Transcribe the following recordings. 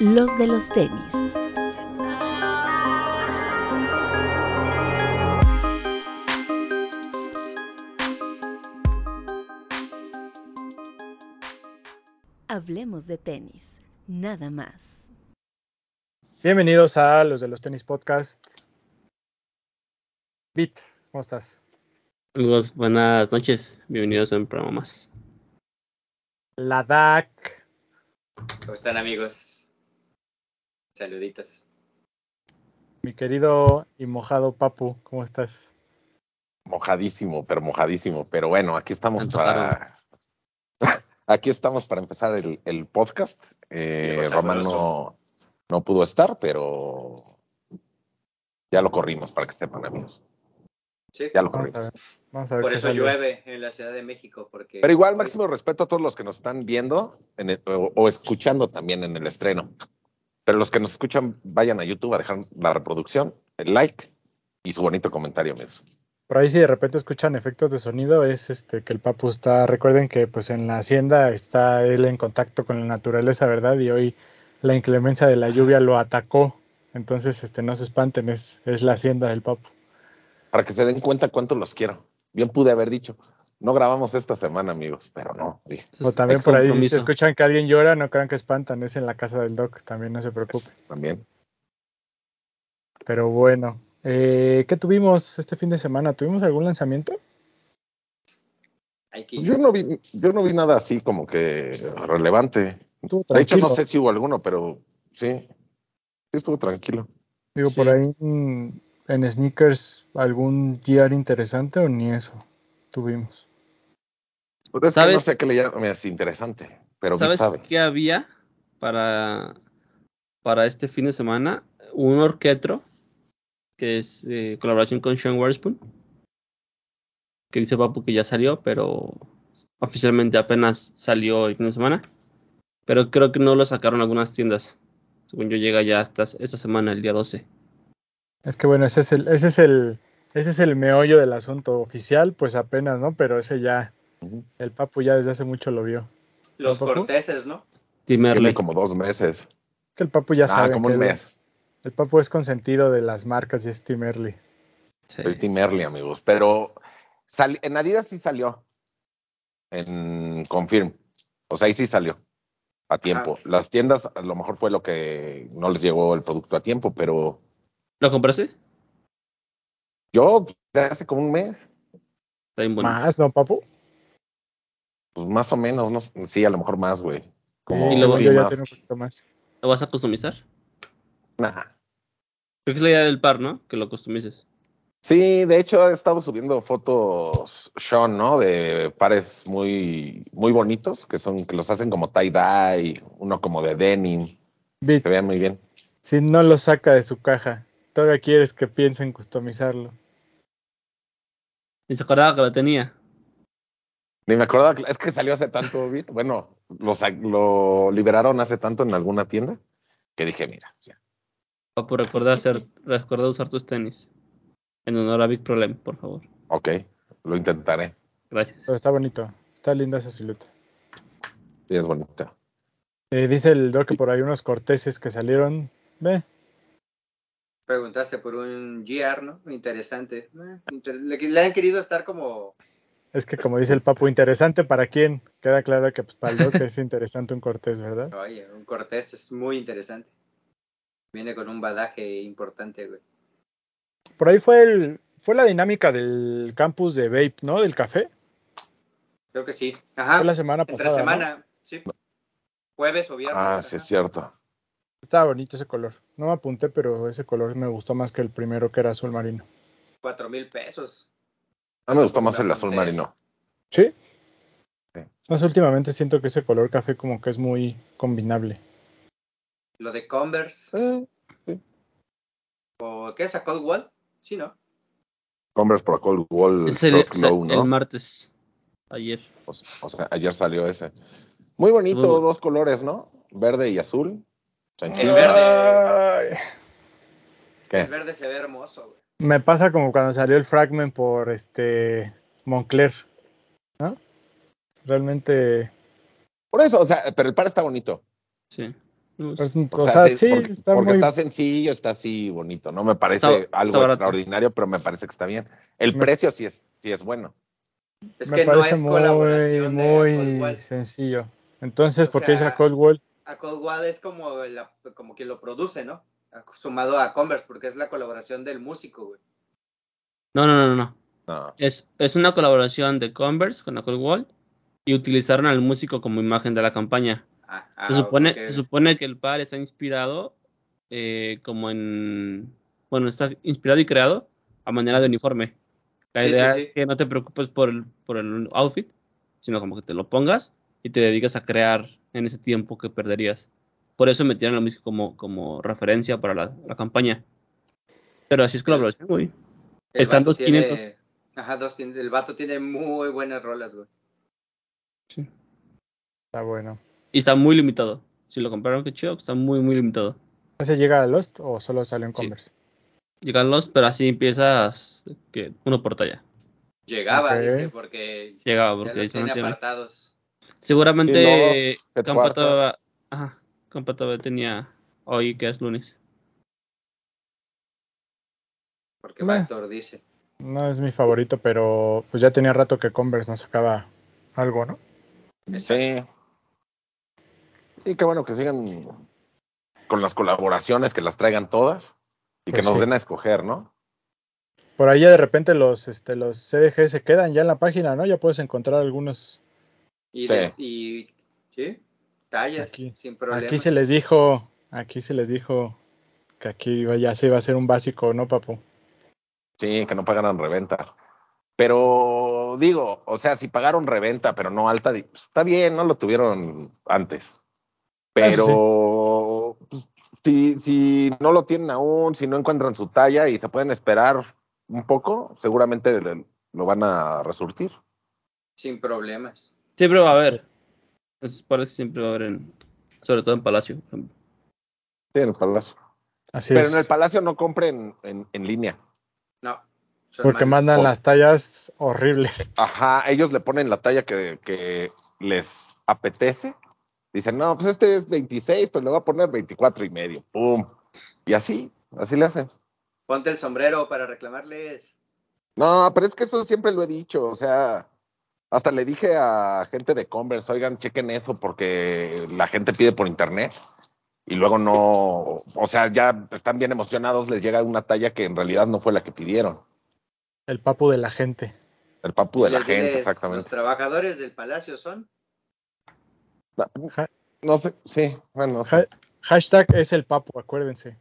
los de los tenis. Hablemos de tenis, nada más. Bienvenidos a los de los tenis podcast. Bit, ¿cómo estás? Amigos, buenas noches. Bienvenidos a un programa más. La DAC. ¿Cómo están amigos? Saluditos. Mi querido y mojado Papu, ¿cómo estás? Mojadísimo, pero mojadísimo. Pero bueno, aquí estamos para. aquí estamos para empezar el, el podcast. Eh, Román no, no pudo estar, pero ya lo corrimos para que sepan, amigos. Sí. Ya lo Vamos corrimos. a ver. Vamos a ver Por eso sale. llueve en la Ciudad de México. Porque Pero igual, máximo respeto a todos los que nos están viendo en el- o, o escuchando también en el estreno. Pero los que nos escuchan, vayan a YouTube a dejar la reproducción, el like y su bonito comentario, amigos. Por ahí si de repente escuchan efectos de sonido es este que el Papu está, recuerden que pues en la hacienda está él en contacto con la naturaleza, ¿verdad? Y hoy la inclemencia de la lluvia lo atacó. Entonces, este no se espanten, es, es la hacienda del Papu. Para que se den cuenta cuánto los quiero. Bien pude haber dicho, no grabamos esta semana, amigos, pero no, dije, O es también por ahí si escuchan que alguien llora, no crean que espantan, es en la casa del Doc, también no se preocupen. pues, también. Pero bueno, eh, ¿qué tuvimos este fin de semana? ¿Tuvimos algún lanzamiento? Pues yo no vi, yo no vi nada así como que relevante. Estuvo De hecho, no sé si hubo alguno, pero sí, sí estuvo tranquilo. Digo, Sí. por ahí en sneakers, ¿algún GR interesante o ni eso tuvimos? Pues es que ¿Sabes? no sé qué le llames interesante, pero ¿Sabes sabe. qué había para, para este fin de semana? Un orquetro, que es eh, colaboración con Sean Witherspoon, que dice Papu que ya salió, pero oficialmente apenas salió el fin de semana. Pero creo que no lo sacaron algunas tiendas. Según yo llega ya hasta esta semana, el día 12. Es que bueno, ese es el, ese es el, ese es el meollo del asunto oficial, pues apenas, ¿no? Pero ese ya. El Papu ya desde hace mucho lo vio. Los corteses, ¿no? Tim Tiene Early. como dos meses. Que el Papu ya Ah, sabe como que un mes. el Papu es consentido de las marcas y es Tim Early. Sí. Soy Team Early, amigos. Pero sal- en Adidas sí salió. En Confirm. O sea, ahí sí salió. A tiempo. Las tiendas, a lo mejor fue lo que no les llegó el producto a tiempo, pero ¿Lo compraste? yo desde hace como un mes, Está bien bonito. Más, ¿no, Papu? Pues más o menos, no sí, a lo mejor más, güey. Como Y según sí, más. tiene un poquito más. ¿Lo vas a customizar? Nah. Creo que es la idea del par, ¿no? Que lo customices. Sí, de hecho ha estado subiendo fotos Sean, ¿no? De pares muy, muy bonitos, que son, que los hacen como tie-dye, uno como de denim, Bit, que vean muy bien. si no lo saca de su caja, todavía quieres que piense en customizarlo. Ni se acordaba que lo tenía. Ni me acordaba, es que salió hace tanto, bueno, lo, lo liberaron hace tanto en alguna tienda, que dije, mira, ya. Papu, recuerda, hacer, recuerda usar tus tenis. En honor a Big Problem, por favor. ok, lo intentaré, Gracias. Pero está bonito, está linda esa silueta. sí, es bonita. Eh, dice el Doc que por ahí unos corteses que salieron. Ve, Preguntaste por un GR, ¿no? Interesante. Eh, inter- le, le han querido estar como... es que como dice el Papu, interesante para quién. Queda claro que pues, para el Doc es interesante un cortés, ¿verdad? Oye, un cortés es muy interesante. Viene con un badaje importante, güey. Por ahí fue el fue la dinámica del campus de Vape, ¿no? Del café. Creo que sí. Ajá. Fue la semana Entre pasada. ¿no? semana, sí. Jueves o viernes. Ah, ajá. sí, es cierto. Estaba bonito ese color. No me apunté, pero ese color me gustó más que el primero que era azul marino. Cuatro mil pesos. A mí me gustó más el azul marino. ¿Sí? Sí. Más últimamente siento que ese color café como que es muy combinable. Lo de Converse. Eh, ¿O qué es? ¿A Cold Wall? Sí, ¿no? Converse por Cold Wall Es el, Shock o sea, Low, el ¿no? martes. Ayer. O sea, o sea, ayer salió ese. Muy bonito, bueno. dos colores, ¿no? Verde y azul. El verde. ¿Qué? El verde se ve hermoso, güey. Me pasa como cuando salió el Fragment por este Moncler. ¿No? Realmente Por eso, o sea, pero el par está bonito. Sí. No, Pues, es- o, sea, sí, sí, porque, está porque muy... está sencillo, está así bonito. No me parece Está- está algo barato. extraordinario, pero me parece que está bien. El Me- precio sí es, sí es bueno. Es me que no parece es muy, colaboración muy sencillo. Entonces, O ¿por qué dice sea, Cold Wall? A Cold War es como, la, como quien lo produce, ¿no? Sumado a Converse, porque es la colaboración del músico, güey. no, no, no, no. No. Es, es una colaboración de Converse con la Cold Wall y utilizaron al músico como imagen de la campaña. Ah, ah, se, supone, se supone que el par está inspirado eh, como en... Bueno, está inspirado y creado a manera de uniforme. La Sí, sí, idea sí. es que no te preocupes por el, por el outfit, sino como que te lo pongas y te dedicas a crear en ese tiempo que perderías. Por eso metieron la música como, como referencia para la, la campaña. Pero así es colaboración, güey. El están vato dos tiene- 500. Ajá, dos 500. El vato tiene muy buenas rolas, güey. Está bueno. Y está muy limitado. Si lo compraron, qué chido, está muy, muy limitado. ¿Ese llega a Lost o solo salió en Sí. Converse? Llegan los, pero así empiezas que uno por talla. Llegaba, Ok. dice, porque Llegaba, ya porque los se tiene apartados. Seguramente Campa todavía, ajá, Campa todavía tenía hoy que es lunes. Porque. Bactor dice. No es mi favorito, pero pues ya tenía rato que Converse no sacaba algo, ¿no? Sí. Y qué bueno que sigan con las colaboraciones, que las traigan todas y Pues que nos sí. den a escoger, ¿no? Por ahí ya de repente los, este, los CDG se quedan ya en la página, ¿no? Ya puedes encontrar algunos. Y, Sí. de- y ¿sí? Tallas, Aquí- sin problema. Aquí se les dijo, aquí se les dijo que aquí ya se iba a hacer un básico, ¿no, papu? Sí, que no pagaran reventa. Pero digo, o sea, si pagaron reventa, pero no alta, pues, está bien, no lo tuvieron antes. Pero pues, si, si no lo tienen aún, si no encuentran su talla y se pueden esperar un poco, seguramente lo van a resurtir. Sin problemas. Siempre va a haber. Esos pares siempre va a haber en, sobre todo en Palacio. Sí, en el Palacio. Así Pero es. en el Palacio no compren en, en línea. No. porque mandan Por- las tallas horribles. Ajá, ellos le ponen la talla que, que les apetece. Dicen, no, pues este es 26, pero le voy a poner 24 y medio. ¡Pum! Y así, así le hacen. Ponte el sombrero para reclamarles. No, pero es que eso siempre lo he dicho. O sea, hasta le dije a gente de Converse, oigan, chequen eso porque la gente pide por internet. Y luego no, o sea, ya están bien emocionados, les llega una talla que en realidad no fue la que pidieron. El papu de la gente. El papu de la gente, diles, Los exactamente. trabajadores del palacio son. Ja- No sé, sí, bueno, no sé. ha- hashtag es el papu, acuérdense.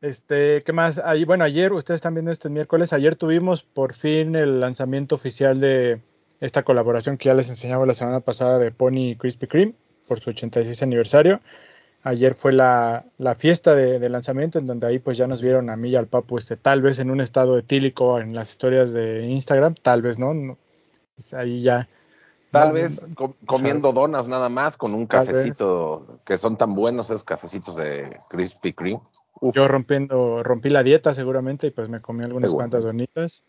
Este, ¿qué más? Ahí, bueno, ayer, ustedes están viendo este miércoles, ayer tuvimos por fin el lanzamiento oficial de esta colaboración que ya les enseñaba la semana pasada de Pony y Krispy Kreme por su 86 aniversario. Ayer fue la, la fiesta de, de lanzamiento en donde ahí pues ya nos vieron a mí y al Papu, este, tal vez en un estado etílico en las historias de Instagram, tal vez no, no pues ahí ya. Tal no, vez comiendo donas nada más con un cafecito, que son tan buenos esos cafecitos de Krispy Kreme. Uf, Yo rompiendo, rompí la dieta seguramente y pues me comí algunas cuantas donitas.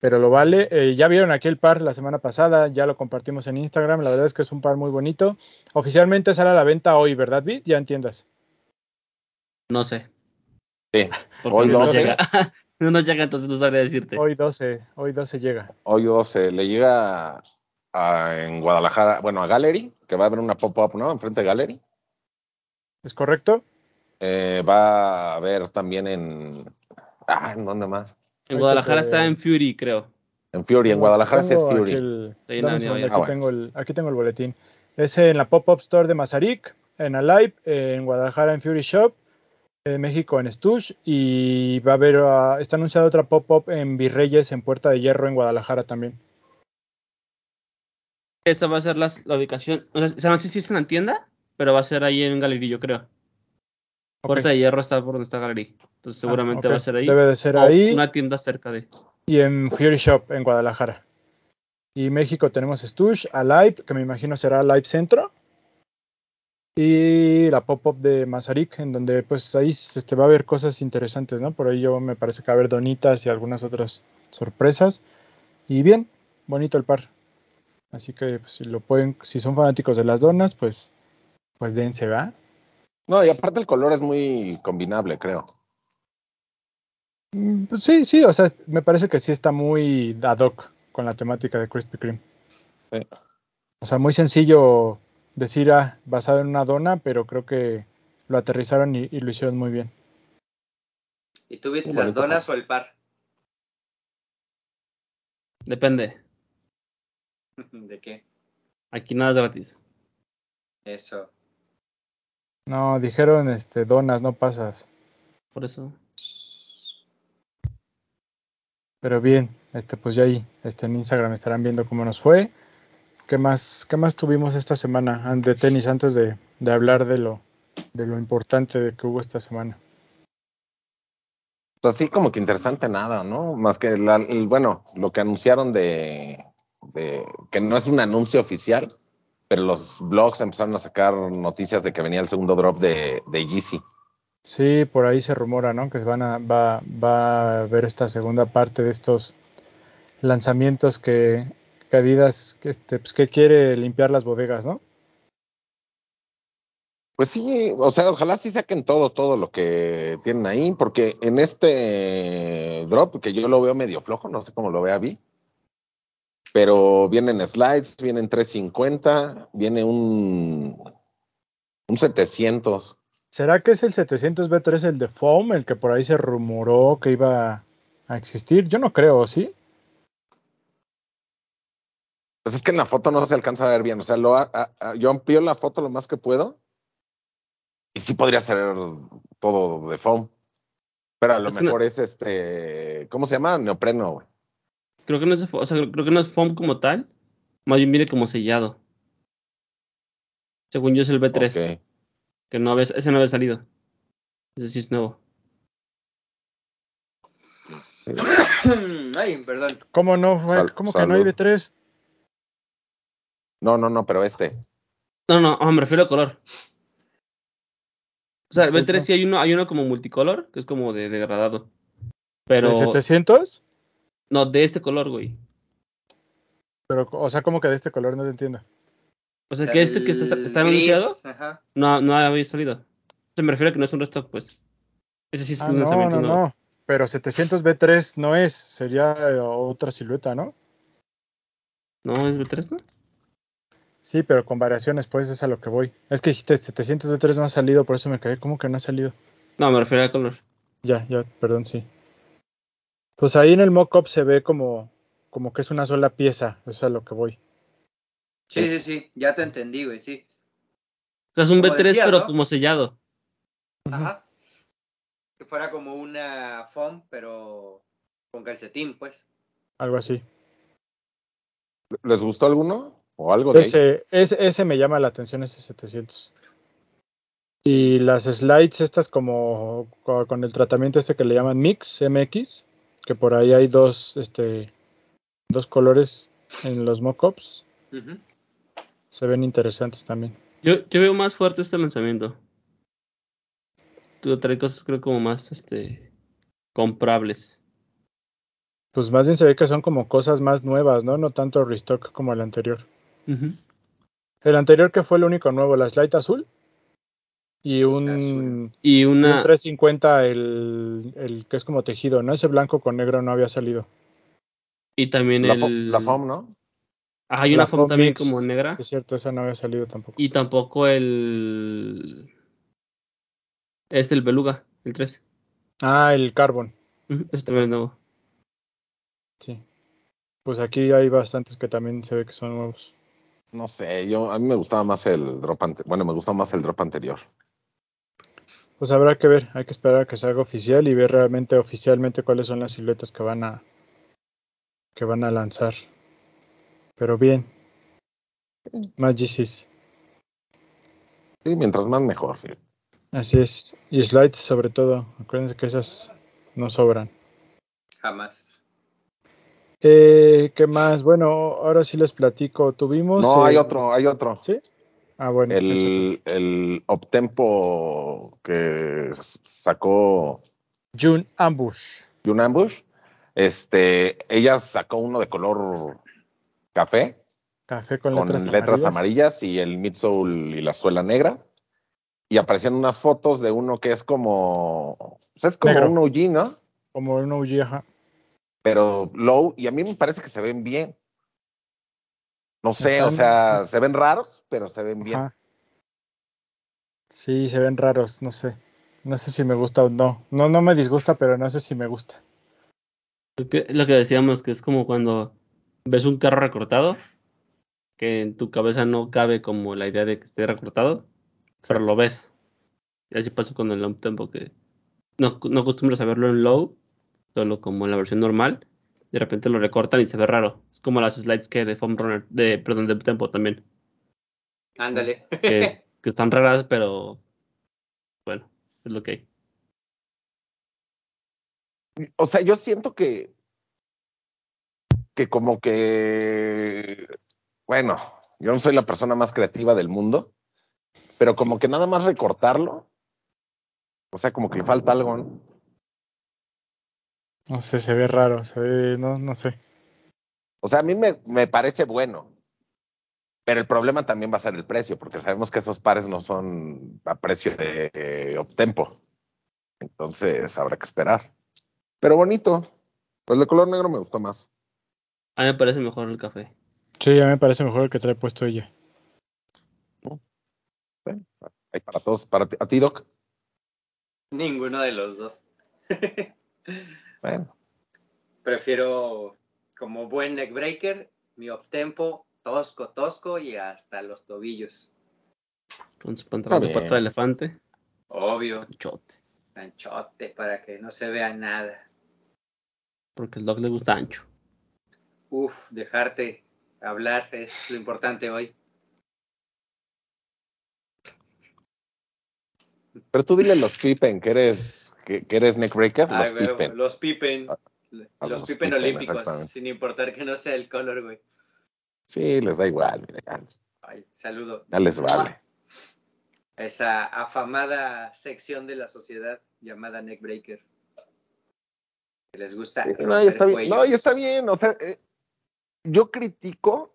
Pero lo vale. Eh, ya vieron aquí el par la semana pasada, ya lo compartimos en Instagram. La verdad es que es un par muy bonito. Oficialmente sale a la venta hoy, ¿verdad, Bit? Ya entiendas. No sé. sí. Porque Hoy no nos 12. llega. no nos llega, entonces no sabría decirte. Hoy 12, hoy 12 llega. Hoy 12 le llega a- en Guadalajara, bueno, a Gallery, que va a haber una pop-up, ¿no? Enfrente de Gallery. ¿Es correcto? Eh, va a haber también en. Ah, ¿en dónde más? en Guadalajara está en Fury, creo. En Fury, en Guadalajara sí es Fury. el- dame segundo, aquí, Ah, bueno. tengo el, aquí tengo el boletín. Es en la Pop-Up Store de Mazarik, en Alive, en Guadalajara en Fury Shop, en México en Stush y va a haber, ah, está anunciada otra Pop-Up en Virreyes en Puerta de Hierro en Guadalajara también. Esa va a ser las- la ubicación. O sea, esa noche sí es en la tienda, pero va a ser ahí en Galería, yo creo. Puerta de Hierro está por donde está Galería. Entonces seguramente Ah, ok. va a ser ahí. Debe de ser o ahí una tienda cerca de. y en Fury Shop en Guadalajara. Y México tenemos Stush, Alive, que me imagino será Live Centro. Y la pop-up de Mazarik, en donde pues ahí este, va a haber cosas interesantes, ¿no? Por ahí yo me parece que va a haber donitas y algunas otras sorpresas. Y bien, bonito el par. Así que pues, si lo pueden, si son fanáticos de las donas, pues pues dense, ¿va? No, y aparte el color es muy combinable, creo. Mm, pues sí, sí, o sea, me parece que sí está muy ad hoc con la temática de Krispy Kreme. Sí. O sea, muy sencillo decir, ah, basado en una dona, pero creo que lo aterrizaron y, y lo hicieron muy bien. ¿Y tú viste las donas o el par? Depende. ¿De qué? Aquí nada es gratis. Eso. No, dijeron este donas, no pasas. Por eso. Pero bien, este pues ya ahí este, en Instagram estarán viendo cómo nos fue. ¿Qué más, qué más tuvimos esta semana an- de tenis antes de, de hablar de lo, de lo importante de que hubo esta semana? Pues así como que interesante nada, ¿no? Más que, la- el- bueno, lo que anunciaron de, de- que no es un anuncio oficial, pero los blogs empezaron a sacar noticias de que venía el segundo drop de, de Yeezy. Sí, por ahí se rumora, ¿no? Que se van a, va, va a haber esta segunda parte de estos lanzamientos que, que Adidas, que, este, pues, que quiere limpiar las bodegas, ¿no? Pues sí, o sea, ojalá sí saquen todo, todo lo que tienen ahí, porque en este drop, que yo lo veo medio flojo, no sé cómo lo vea Vi, pero vienen slides, vienen 350, viene un, un 700. ¿Será que es el 700B3 el de Foam, el que por ahí se rumoró que iba a existir? Yo no creo, ¿sí? Pues es que en la foto no se alcanza a ver bien, o sea, lo, a- a- a- yo amplío la foto lo más que puedo y sí podría ser todo de foam, pero a lo Es mejor es este, ¿cómo se llama? Neopreno, güey. Creo que no es, o sea, creo que no es foam como tal. Más bien viene como sellado. Según yo es el B3. Ok. Que no había, ese no había salido. Ese sí es nuevo. Ay, perdón. ¿Cómo no? fue? Sal- ¿Cómo que no hay salud. B3? No, no, no, pero este. No, no, ah, me refiero al color. O sea, el Pues B3 no. sí hay uno, hay uno como multicolor, que es como de degradado. Pero. ¿De 700? No, de este color, güey. Pero, o sea, como que de este color no te entiendo. O sea, que este que está, está gris, anunciado, Ajá. no, no había salido. O sea, me refiero a que no es un restock, pues. Ese sí es Ah, un no, lanzamiento no, nuevo. no. Pero 700B3 no es, sería eh, otra silueta, ¿no? No, es B3, ¿no? Sí, pero con variaciones, pues es a lo que voy. Es que dijiste 700B3 no ha salido, por eso me quedé como que no ha salido. No, me refiero al color. Ya, ya, perdón, sí. Pues ahí en el mock-up se ve como, como que es una sola pieza, eso es a lo que voy. Sí, sí, sí. Ya te entendí, güey, sí. O sea, es un Como B3, decías, pero ¿no? como sellado. Ajá. Que fuera como una foam, pero con calcetín, pues. Algo así. ¿Les gustó alguno? ¿O algo de ahí? Ese, ese, ese me llama la atención, ese 700. Y las slides estas como co- con el tratamiento este que le llaman Mix, MX, que por ahí hay dos, este, dos colores en los mockups, Ujú. se ven interesantes también. Yo, yo veo más fuerte este lanzamiento. Tú trae cosas, creo, como más este comprables. Pues más bien se ve que son como cosas más nuevas, ¿no? No tanto restock como el anterior. El anterior que fue el único nuevo, la slide azul y un. Y y un una. 350 el, el que es como tejido, ¿no? Ese blanco con negro no había salido. Y también La, el. fo- la foam, ¿no? Ajá, hay una foam foam también mix, como negra. sí, es cierto, esa no había salido tampoco. Y tampoco el. Este, el beluga, el 3. Ah, el carbon, Este también es nuevo. sí. Pues aquí hay bastantes que también se ve que son nuevos. No sé, yo a mí me gustaba más el drop anterior. Bueno, me gustó más el drop anterior. Pues habrá que ver, hay que esperar a que salga oficial y ver realmente oficialmente cuáles son las siluetas que van a que van a lanzar. Pero bien. Más GCs. Sí, mientras más mejor. sí. Así es. Y slides sobre todo. Acuérdense que esas no sobran. Jamás. Eh, ¿Qué más? Bueno, ahora sí les platico. Tuvimos. No, hay eh, otro, hay otro. ¿Sí? Ah, bueno. El, el Optempo que sacó June Ambush. June Ambush. Este, ella sacó uno de color café Café con, con letras, letras, amarillas. amarillas y el midsole y la suela negra. y aparecían unas fotos de uno que es como, sea, es como Negro. un OG, ¿no? Como un OG, ajá. Pero low, y a mí me parece que se ven bien. No sé, o sea, se ven raros, pero se ven bien. Ajá. Sí, se ven raros, no sé. No sé si me gusta o no. No, no me disgusta, pero no sé si me gusta. Lo que, lo que decíamos que es como cuando ves un carro recortado, que en tu cabeza no cabe como la idea de que esté recortado, pero lo ves. Y así pasa con el long tempo que no, no acostumbras a verlo en low, solo como en la versión normal. De repente lo recortan y se ve raro. Es como las slides que hay de Foam Runner, de, perdón, de tempo también. Ándale. Que, que están raras, pero bueno, es lo que hay. O sea, yo siento que, que como que, bueno, yo no soy la persona más creativa del mundo, pero como que nada más recortarlo, o sea, como que le falta algo, ¿no? No sé, se ve raro, se ve, no, no sé. O sea, a mí me, me parece bueno, pero el problema también va a ser el precio, porque sabemos que esos pares no son a precio de eh, Optempo. Entonces habrá que esperar. Pero bonito. Pues el de color negro me gustó más. A mí me parece mejor el café. Sí, a mí me parece mejor el que trae puesto ella. Bueno, hay para todos. Para ti, a ti, Doc. Ninguno de los dos. Bueno, Prefiero como buen neckbreaker, mi optempo, tosco, tosco y hasta los tobillos. Con su pantalón de pata de elefante. Obvio, Chote. anchote para que no se vea nada. Porque el dog le gusta ancho. Uf, dejarte hablar es lo importante hoy. Pero tú dile a los Pippen que eres, que, que eres neckbreaker, los Ay, Pippen. los Pippen. a los, los Pippen Pippen, olímpicos, sin importar que no sea el color, güey. Sí, les da igual, mira, Ay, saludo. ya les vale. Esa afamada sección de la sociedad llamada neckbreaker. Que les gusta. Sí, no, ya está bien. No, ya está bien. O sea, eh, yo critico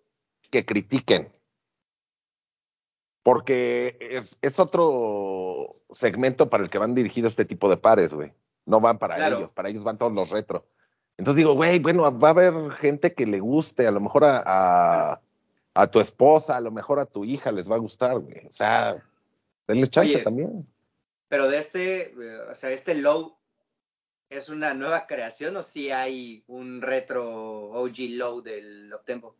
que critiquen. Porque es, es otro segmento para el que van dirigidos este tipo de pares, güey. No van para Claro. ellos, para ellos van todos los retro. Entonces digo, güey, bueno, va a haber gente que le guste, a lo mejor a, a, a tu esposa, a lo mejor a tu hija les va a gustar, güey. O sea, denles chance Oye, también. Pero de este, eh, o sea, este low es una nueva creación o si hay un retro OG low del Optempo.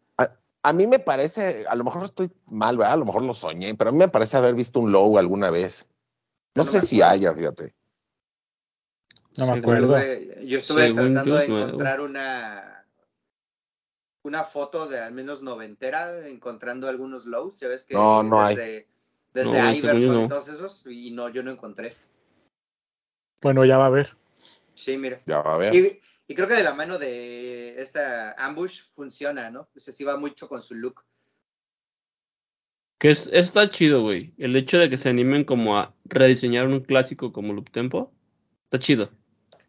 A mí me parece, a lo mejor estoy mal, ¿verdad? A lo mejor lo soñé, pero a mí me parece haber visto un low alguna vez. No, sé si haya, fíjate. No me acuerdo. Estuve- yo estuve Según tratando de nuevo. encontrar una una foto de al menos noventera, encontrando algunos lows, ya ves que No, no hay. desde, desde No, según yo Iverson no. y todos esos, y no, yo no encontré. Bueno, ya va a haber. Sí, mira. Ya va a ver. Y, y creo que de la mano de esta ambush funciona, ¿no? O sea, sí va mucho con su look. Que es, está chido, güey. El hecho de que se animen como a rediseñar un clásico como Loop Tempo. Está chido.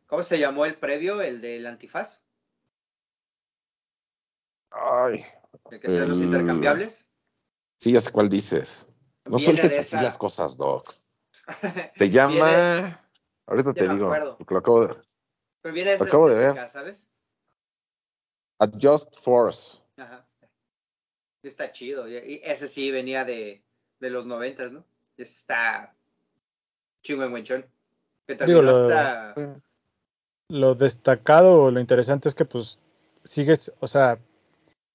¿Cómo se llamó el previo? El del antifaz. Ay, De que sean los intercambiables. sí, ya sé cuál dices. No Viene sueltes así esa- las cosas, Doc. Se llama. Viene- Ahorita Ya te digo. lo acabo de. Pero viene de acabo de ver. ¿sabes? Adjust Force. Ajá. Está chido. Y ese sí venía de, de los noventas, ¿no? Ese Está chingüengüenchón. Que Digo, terminó lo- hasta... Lo destacado o lo interesante es que pues sigues, o sea,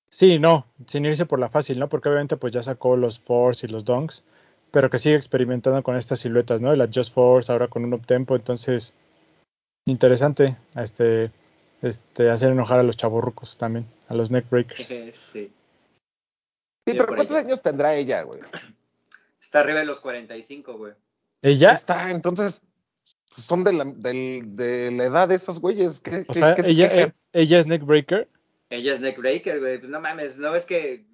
sí, no, sin irse por la fácil, ¿no? Porque obviamente pues ya sacó los Force y los Donks, pero que sigue experimentando con estas siluetas, ¿no? El Adjust Force ahora con un uptempo, entonces interesante este este hacer enojar a los chavorrucos también, a los neckbreakers. sí. Sí, pero ¿cuántos ella. años tendrá ella, güey? Está arriba de los 45, güey. Ya Ella, está, entonces. pues, Son de la, del- de la edad de esos güeyes. ¿Qué, o qué- sea, qué ella eh, ella es neckbreaker. Ella es neckbreaker, güey. Pues no mames, ¿no ves que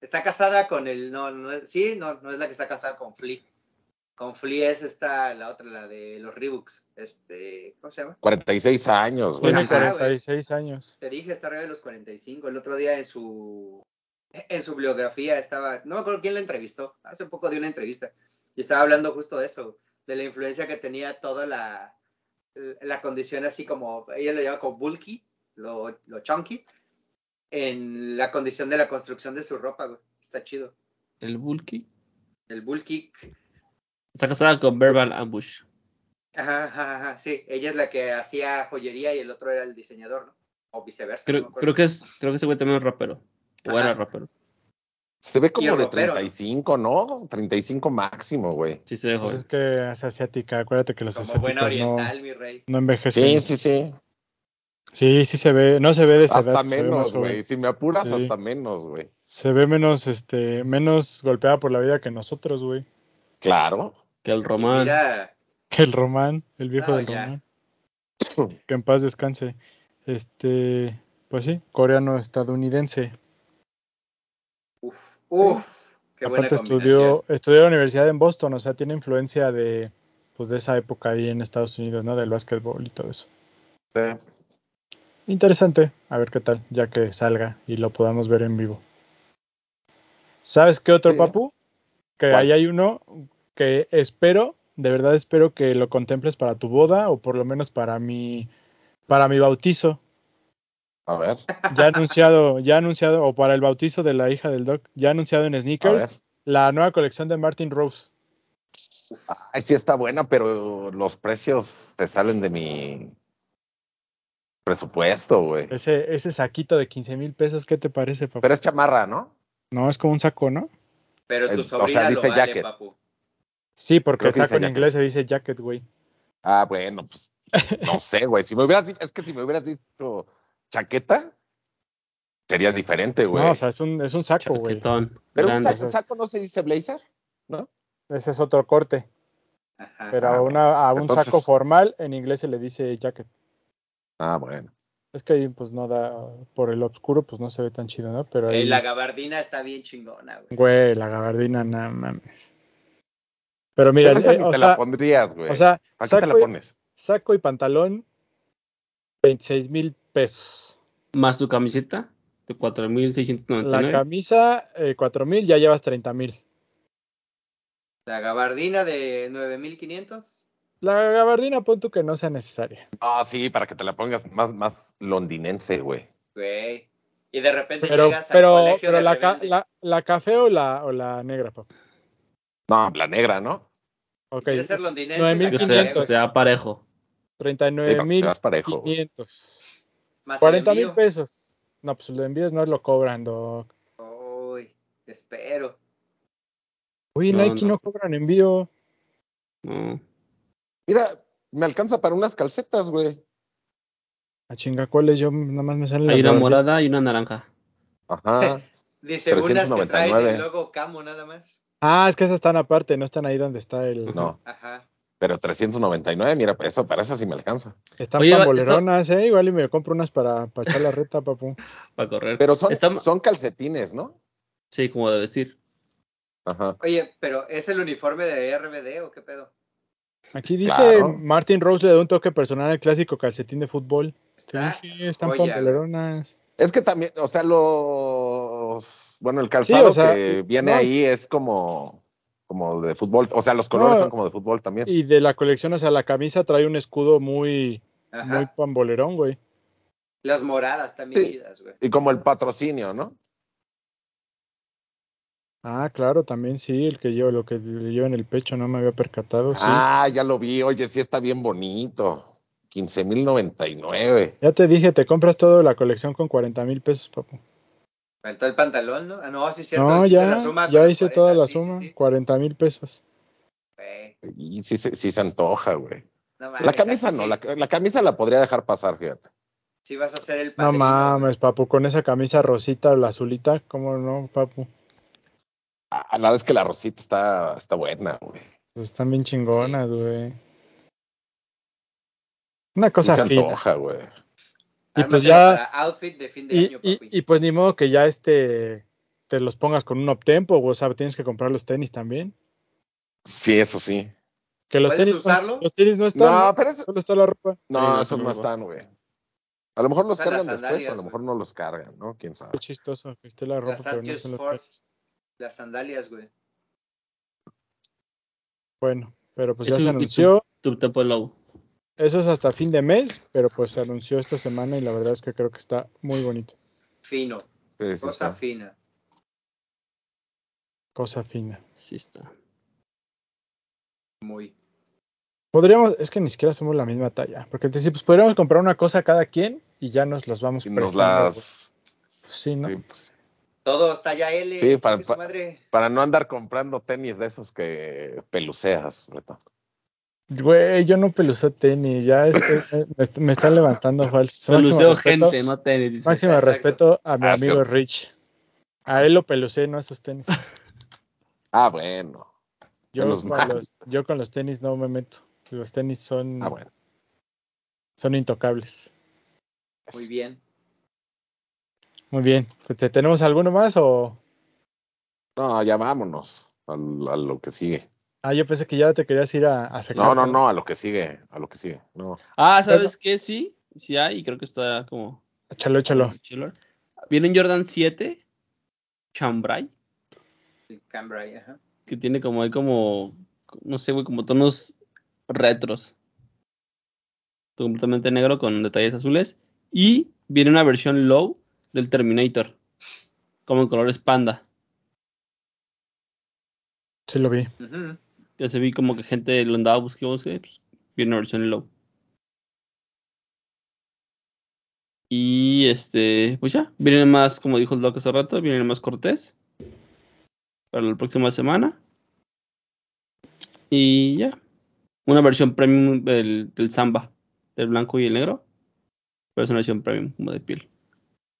está casada con el... No, no, sí, no, no es la que está casada con Flea. Con Flea es esta, la otra, la de los Reeboks. Este, ¿cómo se llama? 46 años, güey. Tiene Ajá, güey. 46 años. Te dije, está arriba de los 45. El otro día en su en su bibliografía estaba, no me acuerdo quién la entrevistó, hace poco dio una entrevista y estaba hablando justo de eso, de la influencia que tenía toda la, la condición así como, ella lo llama como bulky, lo, lo chunky, en la condición de la construcción de su ropa, güey. Está chido. El Bulky. El bulky. Está casada con Verbal Ambush. Ajá, ajá, ajá, sí. Ella es la que hacía joyería y el otro era el diseñador, ¿no? O viceversa. no Creo, que es, creo que ese güey también es rapero. O Ajá. era rapero. Se ve como de ropero, ¿no? 35, ¿no? 35 máximo, güey. Sí se ve Pues es que es asiática, acuérdate que los Como buena asiáticos no, oriental, mi rey. no envejecen. Sí, sí, sí. Sí, sí se ve, no se ve de esa edad, Hasta menos, güey. Si me apuras, Sí. hasta menos, güey. Se ve menos, este, menos golpeada por la vida que nosotros, güey. Claro. Que el Román. Mira, Que el Román, el viejo No, del ya. Román. Que en paz descanse. Este, pues sí, coreano estadounidense. uf, uf, qué buena Aparte combinación. estudió, estudió en la universidad en Boston, o sea, tiene influencia de, pues de esa época ahí en Estados Unidos, ¿no? Del básquetbol y todo eso. Sí. Interesante, a ver qué tal, ya que salga y lo podamos ver en vivo. ¿Sabes qué otro, Sí. papu? Que ¿Cuál? ahí hay uno que espero, de verdad espero que lo contemples para tu boda o por lo menos para mi, para mi bautizo. A ver, Ya anunciado, ya anunciado, o para el bautizo de la hija del doc, ya anunciado en a Sneakers, ver. la nueva colección de Martin Rose. Ay, sí está buena, pero los precios te salen de mi presupuesto, güey. Ese, ese saquito de 15 mil pesos, ¿qué te parece, papá? Pero es chamarra, ¿no? No, es como un saco, ¿no? Pero tu o sea, sobrina dice lo vale, jacket. papu. Sí, porque el saco en inglés se dice jacket, güey. Ah, bueno, pues no sé, güey. Si me hubieras dicho, es que si me hubieras dicho chaqueta, sería diferente, güey. No, o sea, es un, es un saco, güey. Pero un saco, saco no se dice blazer, ¿no? Ese es otro corte. Ajá. Pero Ah, a, una, a un Entonces- saco formal en inglés se le dice jacket. Ah, bueno. Es que ahí pues no da, por el oscuro pues no se ve tan chido, ¿no? Pero ahí, la gabardina está bien chingona, güey. güey, la gabardina, no mames. Pero mira, esa eh, ni o, te sea, la pondrías, güey. o sea, ¿Para qué te la saco, y- pones? saco y pantalón, 26 mil pesos. Más tu camiseta de La 4.699. camisa, eh, 4 mil, ya llevas 30 mil. La gabardina de 9500. La gabardina, pon tú que no sea necesaria. Ah, sí, para que te la pongas más, más londinense, güey. Güey. Y de repente Pero, llegas al pero, colegio pero de la, ca- la, la café o la, o la negra, papá. No, la negra, ¿no? Ok, ¿Quieres ser londinense? 9,500. Que la sea, parejo. Sí, para 39 que mil te das parejo, güey. 500. Más el 40 mil pesos. No, pues los envíos no lo cobran, Doc. Uy, te espero. Uy, No, Nike no. no. cobran envío. No. Mira, me alcanza para unas calcetas, güey. A chinga, ¿cuáles? Yo nada más me salen Hay una morada y una naranja. Ajá. Dice unas que traen 399. el logo Camo nada más. Ah, es que esas están aparte, no están ahí donde está el. No, Ajá. pero 399, mira, eso para eso sí me alcanza. Están Oye, pamboleronas, ¿eh? Igual y me compro unas para, para echar la reta, papu. Para correr. Pero son, Está- son calcetines, ¿no? Sí, como de vestir. Ajá. Oye, pero ¿es el uniforme de RBD o qué pedo? Aquí dice Claro. Martin Rose le da un toque personal al clásico calcetín de fútbol. Está. Sí, están pamboleronas. Es que también, o sea, los. Bueno, el calzado o sea, que viene no, ahí es como, como de fútbol. O sea, los colores No. son como de fútbol también. Y de la colección, o sea, la camisa trae un escudo muy, muy pambolerón, güey. Las moradas también Sí. güey. Y como el patrocinio, ¿no? Ah, claro, también sí, el que yo, lo que le lleva en el pecho, no me había percatado, sí. ah, ya lo vi. Oye, sí está bien bonito. 15,099. Ya te dije, te compras toda la colección con 40 mil pesos, papu. Faltó el pantalón, ¿no? Ah, no, sí cierto. No, ya, la suma con ya hice 40, toda la sí, suma, Sí, sí. 40 mil pesos. Güey, Y sí, se- sí se antoja, güey. no La mames, camisa no, sí, la, la camisa la podría dejar pasar, fíjate. sí vas a ser el No padrino, mames, güey. papu, con esa camisa rosita o la azulita, ¿cómo no, papu? Ah, la verdad es que la rosita está, está buena, güey. Pues están bien chingonas, güey. Una cosa Sí se fina. antoja, güey. Y pues ya- Para outfit de fin de Y, año, y, papi. y pues ni modo que ya este te los pongas con un uptempo, o sea, tienes que comprar los tenis también. Sí, eso sí. Que los ¿Puedes tenis, usarlo? los tenis no están, No, pero eso, solo está la ropa. no, Sí, esos eso no están, güey. A lo mejor los cargan después, o a lo mejor no los cargan, ¿no? Quién sabe. Qué chistoso que esté la ropa, Las pero no son los Force, tenis. las sandalias, güey. Bueno, pero pues Es ya se un- y anunció. Tu Tempo Low. Eso es hasta fin de mes, pero pues se anunció esta semana y la verdad es que creo que está muy bonito. Fino, Sí, sí cosa está. fina. Cosa fina. Sí está. Muy. Podríamos, es que ni siquiera somos la misma talla, porque te decía, pues podríamos comprar una cosa cada quien y ya nos las vamos Y nos las. Pues sí, ¿no? sí, pues, Todo está ya L. Sí, para- chingue su pa- madre. para no andar comprando tenis de esos que peluceas, sobre todo. Güey, yo no peluceo tenis, ya es- es- me, me están levantando falsos. Máximo Peluceo respeto- gente, no tenis. dice. Máximo Exacto. respeto a mi Ah, amigo sí. Rich. A él lo pelucé, no a esos tenis. Ah, bueno. Yo con, los, yo con los tenis no me meto. Los tenis son, Ah, bueno. son intocables. Muy bien. Muy bien. ¿te- ¿Tenemos alguno más o...? No, ya vámonos a, a lo que sigue. Ah, yo pensé que ya te querías ir a, a secar No, no, no, a lo que sigue, a lo que sigue. No. Ah, ¿sabes qué? Sí, sí hay, y creo que está como. Échalo, échalo. chilo. Viene un Jordan 7, Chambray, Cambrai, ajá. que tiene como, hay como, no sé, güey, como tonos retros. Completamente negro con detalles azules. Y viene una versión low del Terminator, como en colores panda. Sí lo vi. Ujú. Ya se vi como que gente lo andaba buscando, buscando, pues, viene una versión low. Y este, pues ya, vienen más, como dijo el Doc hace rato, vienen más Cortés para la próxima semana. Y ya, una versión premium del, del Samba, del blanco y el negro. Pero es una versión premium, como de piel.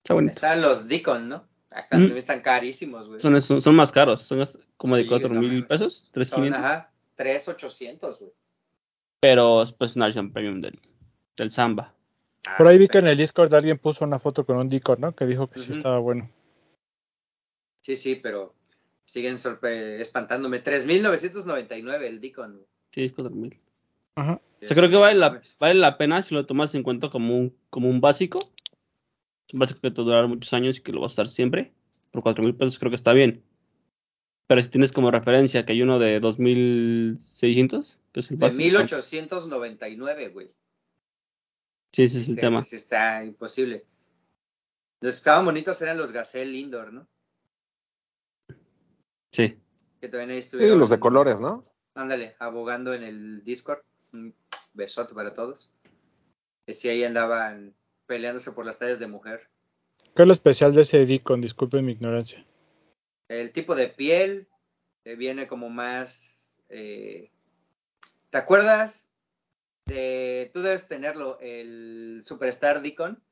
Está bonito. Están los Deacon, ¿no? Mm. Están, carísimos, güey. Son, son, son más caros, son como de Sí, 4 no mil pesos, 3 Son, Ajá, 3,800, güey. Pero pues una versión premium del, del Samba. Ah, Por ahí vi que en el Discord alguien puso una foto con un Discord, ¿no? Que dijo que sí estaba bueno. Sí, sí, pero siguen espantándome. 3.999 el Deacon, güey. Sí, es 4 mil. Ajá. O sea, creo que vale la, vale la pena si lo tomas en cuenta como un, como un básico. Un básico que te durará muchos años y que lo vas a usar siempre. Por 4 mil pesos creo que está bien. Pero si tienes como referencia que hay uno de 2600, que es el De básico. 1899, güey. Sí, ese es el Sí, tema. pues, está imposible. Los que estaban bonitos eran los Gazelle Indoor, ¿no? Sí. Que también ahí Sí, estuvieron. los de colores, ¿no? Ándale, abogando en el Discord. Un besote para todos. Que sí, ahí andaban peleándose por las tallas de mujer. ¿Qué es lo especial de ese Deacon? Disculpen mi ignorancia. El tipo de piel eh, viene como más. eh, ¿Te acuerdas? De, tú debes tenerlo, el Superstar Deacon,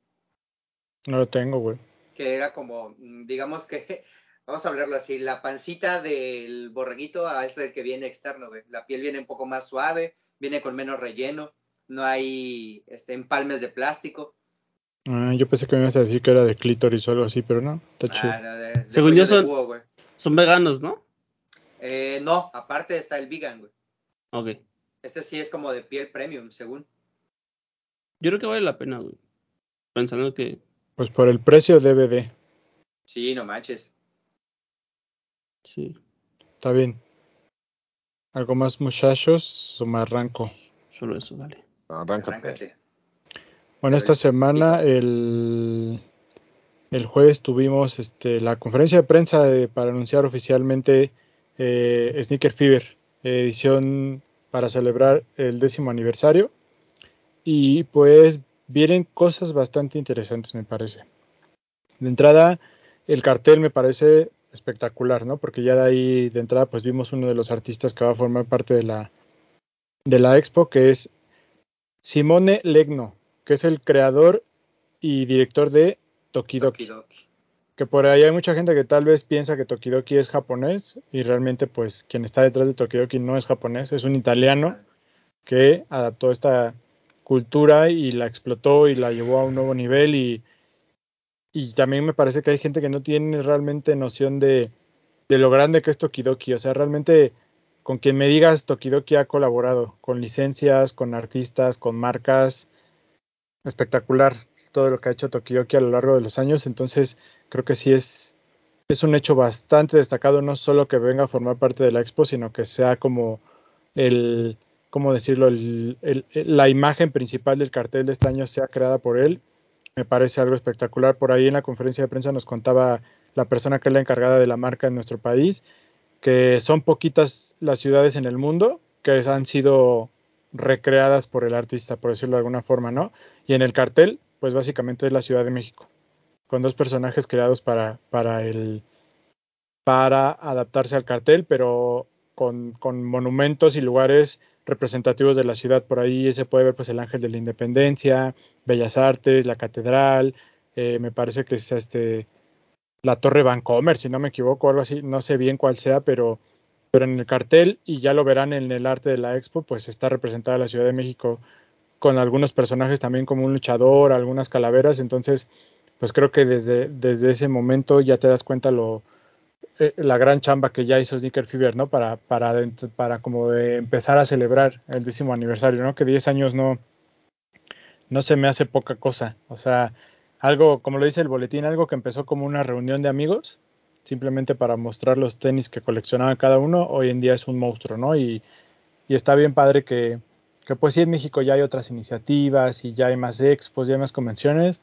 No lo tengo, güey. que era como, mm, digamos que, vamos a hablarlo así, la pancita del borreguito a es el que viene externo, güey. La piel viene un poco más suave, viene con menos relleno, no hay este, empalmes de plástico. Ah, yo pensé que me ibas a decir que era de clítoris o algo así, pero no. Está chido. Ah, no, de- de Según yo son- búho, güey. Son veganos, ¿no? Eh, no, aparte está el vegan, güey. Ok. Este sí es como de piel premium, según. Yo creo que vale la pena, güey. Pensando que. Pues por el precio DVD. Sí, no manches. Sí. Está bien. ¿Algo más, muchachos? ¿O me arranco? Solo eso, dale. Arráncate. Arráncate. Bueno, esta semana, el, el jueves, tuvimos este, la conferencia de prensa de- para anunciar oficialmente eh, Sneaker Fever, edición para celebrar el décimo aniversario. Y pues vienen cosas bastante interesantes, me parece. De entrada, el cartel me parece espectacular, ¿no? Porque ya de ahí, de entrada, pues vimos uno de los artistas que va a formar parte de la, de la expo, que es Simone Legno, que es el creador y director de Tokidoki. Tokidoki. Que por ahí hay mucha gente que tal vez piensa que Tokidoki es japonés y realmente pues quien está detrás de Tokidoki no es japonés, es un italiano que adaptó esta cultura y la explotó y la llevó a un nuevo nivel y, y también me parece que hay gente que no tiene realmente noción de, de lo grande que es Tokidoki, o sea, realmente con quien me digas Tokidoki ha colaborado con licencias, con artistas, con marcas, espectacular todo lo que ha hecho Tokidoki a lo largo de los años, entonces creo que sí es, es un hecho bastante destacado, no solo que venga a formar parte de la expo, sino que sea como el, ¿cómo decirlo? La imagen principal del cartel de este año sea creada por él. Me parece algo espectacular. Por ahí en la conferencia de prensa nos contaba la persona que es la encargada de la marca en nuestro país, que son poquitas las ciudades en el mundo que han sido recreadas por el artista, por decirlo de alguna forma, ¿no? Y en el cartel, pues básicamente es la Ciudad de México, con dos personajes creados para, para el para adaptarse al cartel, pero con, con, monumentos y lugares representativos de la ciudad. Por ahí se puede ver pues el Ángel de la Independencia, Bellas Artes, la Catedral, eh, me parece que es este la Torre Vancomer, si no me equivoco, algo así, no sé bien cuál sea, pero pero en el cartel, y ya lo verán en el arte de la expo, pues está representada la Ciudad de México con algunos personajes también como un luchador, algunas calaveras, entonces pues creo que desde, desde ese momento ya te das cuenta lo eh, la gran chamba que ya hizo Sneaker Fever, ¿no? Para, para, para como de empezar a celebrar el décimo aniversario, ¿no? Que 10 años no, no se me hace poca cosa. O sea, algo, como lo dice el boletín, algo que empezó como una reunión de amigos, simplemente para mostrar los tenis que coleccionaba cada uno, hoy en día es un monstruo, ¿no? Y, y está bien padre que, que, pues sí en México ya hay otras iniciativas y ya hay más expos, ya hay más convenciones,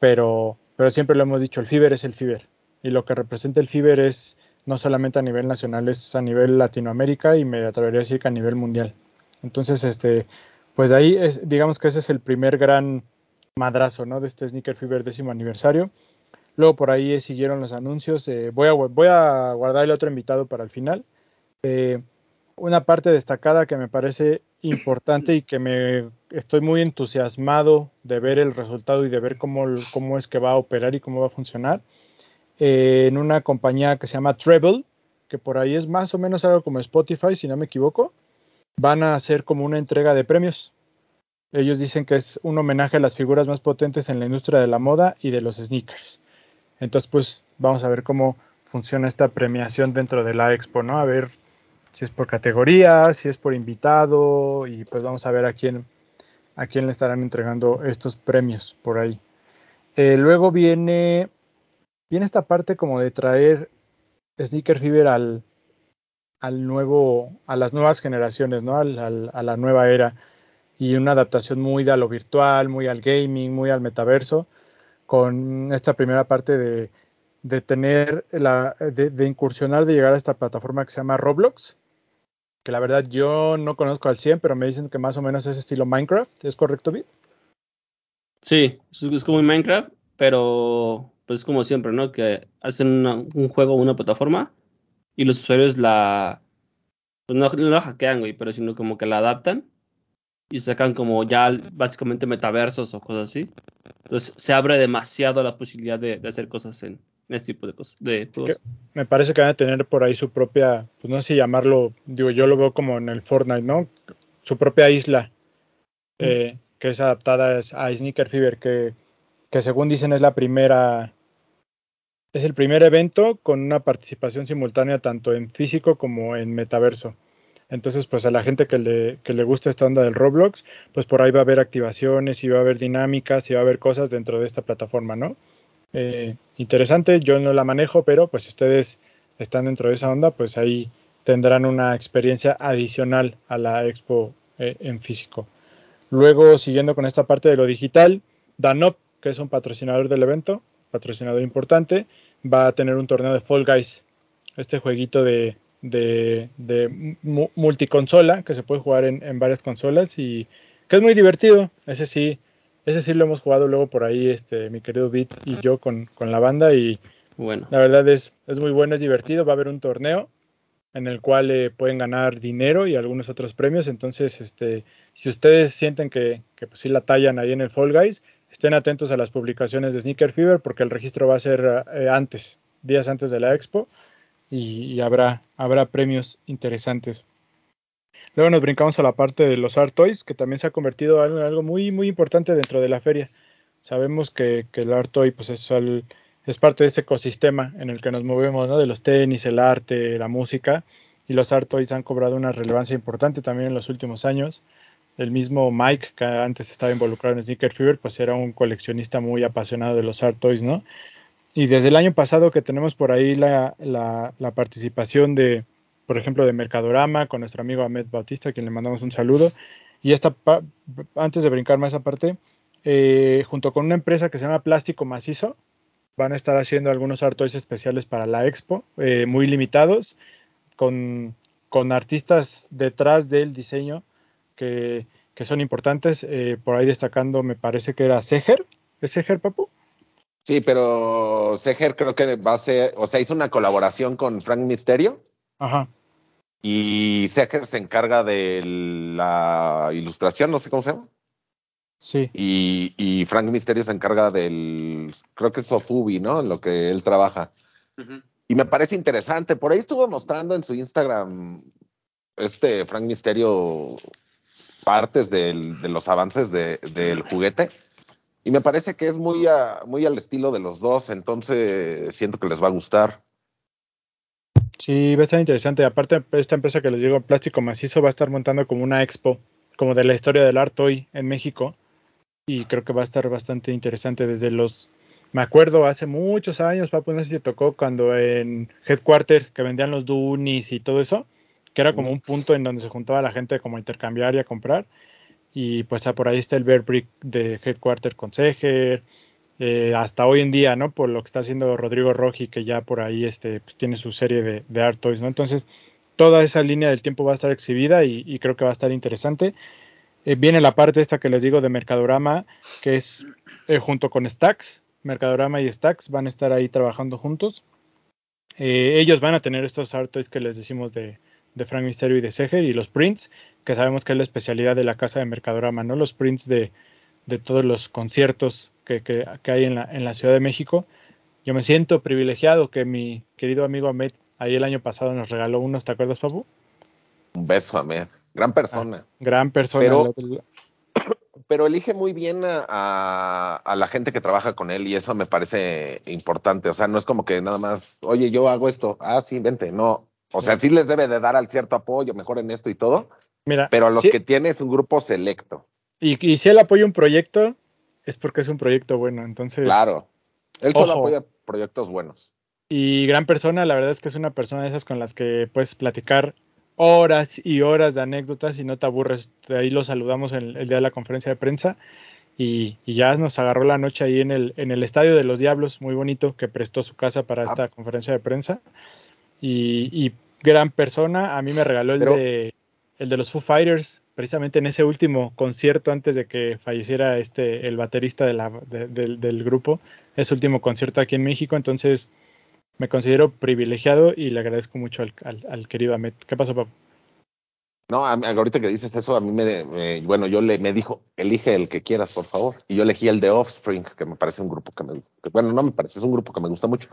pero, pero siempre lo hemos dicho, el FIBER es el FIBER. Y lo que representa el FIBER es no solamente a nivel nacional, es a nivel Latinoamérica y me atrevería a decir que a nivel mundial. Entonces, este, pues ahí es, digamos que ese es el primer gran madrazo, ¿no? De este Sneaker Fever décimo aniversario. Luego por ahí siguieron los anuncios. Eh, voy, a, guardar el otro invitado para el final. Eh, una parte destacada que me parece importante y que me estoy muy entusiasmado de ver el resultado y de ver cómo, es que va a operar y cómo va a funcionar. Eh, en una compañía que se llama Treble, que por ahí es más o menos algo como Spotify, si no me equivoco. Van a hacer como una entrega de premios. Ellos dicen que es un homenaje a las figuras más potentes en la industria de la moda y de los sneakers. Entonces, pues vamos a ver cómo funciona esta premiación dentro de la expo, ¿no? A ver si es por categoría, si es por invitado y pues vamos a ver a quién a quién le estarán entregando estos premios por ahí. Eh, luego viene viene esta parte como de traer Sneaker Fever al al nuevo a las nuevas generaciones, ¿no? Al, a la nueva era y una adaptación muy a lo virtual, muy al gaming, muy al metaverso con esta primera parte de, de tener la, de, incursionar, de llegar a esta plataforma que se llama Roblox, que la verdad yo no conozco al 100, pero me dicen que más o menos es estilo Minecraft, ¿es correcto, Vid? Sí, es como Minecraft, pero pues como siempre, ¿no? Que hacen un juego, una plataforma, y los usuarios la, pues no, no la hackean, güey, pero sino como que la adaptan y sacan como ya básicamente metaversos o cosas así. Entonces se abre demasiado la posibilidad de, de hacer cosas en, en, este tipo de cosas. De juegos. Me parece que van a tener por ahí su propia, pues no sé si llamarlo, digo, yo lo veo como en el Fortnite, ¿no? Su propia isla, mm. eh, que es adaptada a Sneaker Fever, que, que según dicen es la primera, es el primer evento con una participación simultánea tanto en físico como en metaverso. Entonces, pues a la gente que le, gusta esta onda del Roblox, pues por ahí va a haber activaciones y va a haber dinámicas y va a haber cosas dentro de esta plataforma, ¿no? Eh, interesante, yo no la manejo, pero pues si ustedes están dentro de esa onda, pues ahí tendrán una experiencia adicional a la expo eh, en físico. Luego, siguiendo con esta parte de lo digital, Danop, que es un patrocinador del evento, patrocinador importante, va a tener un torneo de Fall Guys, este jueguito de, de, de multiconsola que se puede jugar en, en, varias consolas y que es muy divertido. Ese sí, ese sí lo hemos jugado luego por ahí, este, mi querido Beat y yo con, con la banda y bueno. la verdad es, es muy bueno, es divertido. Va a haber un torneo en el cual eh, pueden ganar dinero y algunos otros premios. Entonces, este, si ustedes sienten que, que pues sí la tallan ahí en el Fall Guys, estén atentos a las publicaciones de Sneaker Fever porque el registro va a ser eh, antes, días antes de la expo y, habrá, habrá premios interesantes. Luego nos brincamos a la parte de los Art Toys, que también se ha convertido en algo muy, muy importante dentro de la feria. Sabemos que, que el Art Toy pues es, es, parte de este ecosistema en el que nos movemos, ¿no? de los tenis, el arte, la música, y los Art Toys han cobrado una relevancia importante también en los últimos años. El mismo Mike, que antes estaba involucrado en Sneaker Fever, pues era un coleccionista muy apasionado de los Art Toys, ¿no? Y desde el año pasado que tenemos por ahí la, la, participación de, por ejemplo, de Mercadorama, con nuestro amigo Ahmed Bautista, a quien le mandamos un saludo. Y esta antes de brincar más esa parte, eh, junto con una empresa que se llama Plástico Macizo, van a estar haciendo algunos art toys especiales para la expo, eh, muy limitados, con, con, artistas detrás del diseño que, que son importantes. Eh, por ahí destacando, me parece que era Seger. ¿Es Seger, Papu? Sí, pero Seger creo que va a ser, o sea, hizo una colaboración con Frank Misterio. Ajá. Y Seger se encarga de la ilustración, no sé cómo se llama. Sí. Y, Frank Misterio se encarga del, creo que es Sofubi, ¿no? En lo que él trabaja. Y me parece interesante. Por ahí estuvo mostrando en su Instagram este Frank Misterio partes de los avances del juguete. Y me parece que es muy, muy al estilo de los dos, entonces siento que les va a gustar. Sí, va a estar interesante. Aparte, esta empresa que les digo, Plástico Macizo, va a estar montando como una expo, como de la historia del arte hoy en México. Y creo que va a estar bastante interesante desde los... Me acuerdo hace muchos años, papu, no sé si tocó cuando en Headquarter, que vendían los Dunis y todo eso, que era como un punto en donde se juntaba la gente como a intercambiar y a comprar. Y pues por ahí está el Bear de Headquarter con Seger, eh, hasta hoy en día, ¿no? Por lo que está haciendo Rodrigo Roji, que ya por ahí este, pues, tiene su serie de, de, Art Toys, ¿no? Entonces, toda esa línea del tiempo va a estar exhibida y, creo que va a estar interesante. Eh, viene la parte esta que les digo de Mercadorama, que es eh, junto con Stacks, Mercadorama y Stacks van a estar ahí trabajando juntos. ellos van a tener estos Art Toys que les decimos de, de Frank Misterio y de Seger y los prints, que sabemos que es la especialidad de la casa de Mercadorama, ¿no? Los prints de, de todos los conciertos que, que, hay en la, en la, Ciudad de México. Yo me siento privilegiado que mi querido amigo Ahmed ahí el año pasado nos regaló unos, ¿te acuerdas, Papu? Un beso, Ahmed. Gran persona. Ah, gran persona. Pero, pero elige muy bien a, a, la gente que trabaja con él y eso me parece importante. O sea, no es como que nada más, oye, yo hago esto. Ah, sí, vente. No. O sea, sí les debe de dar al cierto apoyo, mejor en esto y todo. Mira, pero los que tiene es un grupo selecto. Y, si él apoya un proyecto, es porque es un proyecto bueno. Entonces. Claro. Él solo apoya proyectos buenos. Y gran persona, la verdad es que es una persona de esas con las que puedes platicar horas y horas de anécdotas y no te aburres. Ahí lo saludamos en el, día de la conferencia de prensa. Y, ya nos agarró la noche ahí en el, en el Estadio de los Diablos, muy bonito, que prestó su casa para ah. esta conferencia de prensa. Y, gran persona, a mí me regaló el de el de los Foo Fighters, precisamente en ese último concierto antes de que falleciera este el baterista de la, del grupo, ese último concierto aquí en México, entonces me considero privilegiado y le agradezco mucho al, querido Ahmed. ¿Qué pasó, papá? No, ahorita que dices eso, a mí me, bueno, yo le me dijo, elige el que quieras, por favor. Y yo elegí el de Offspring, que me parece un grupo que me, bueno, no me parece, es un grupo que me gusta mucho.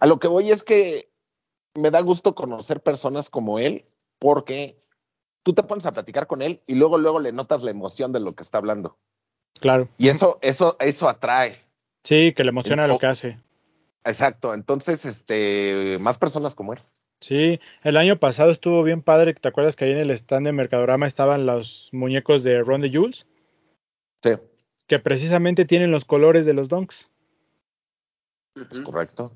A lo que voy es que me da gusto conocer personas como él, porque tú te pones a platicar con él y luego, luego le notas la emoción de lo que está hablando. Claro. Y eso, eso, eso atrae. Sí, que le emociona lo que hace. Exacto. Entonces, este, más personas como él. Sí, el año pasado estuvo bien padre. ¿Te acuerdas que ahí en el stand de Mercadorama estaban los muñecos de Ron de Jules? Sí. Que precisamente tienen los colores de los donks. Es correcto.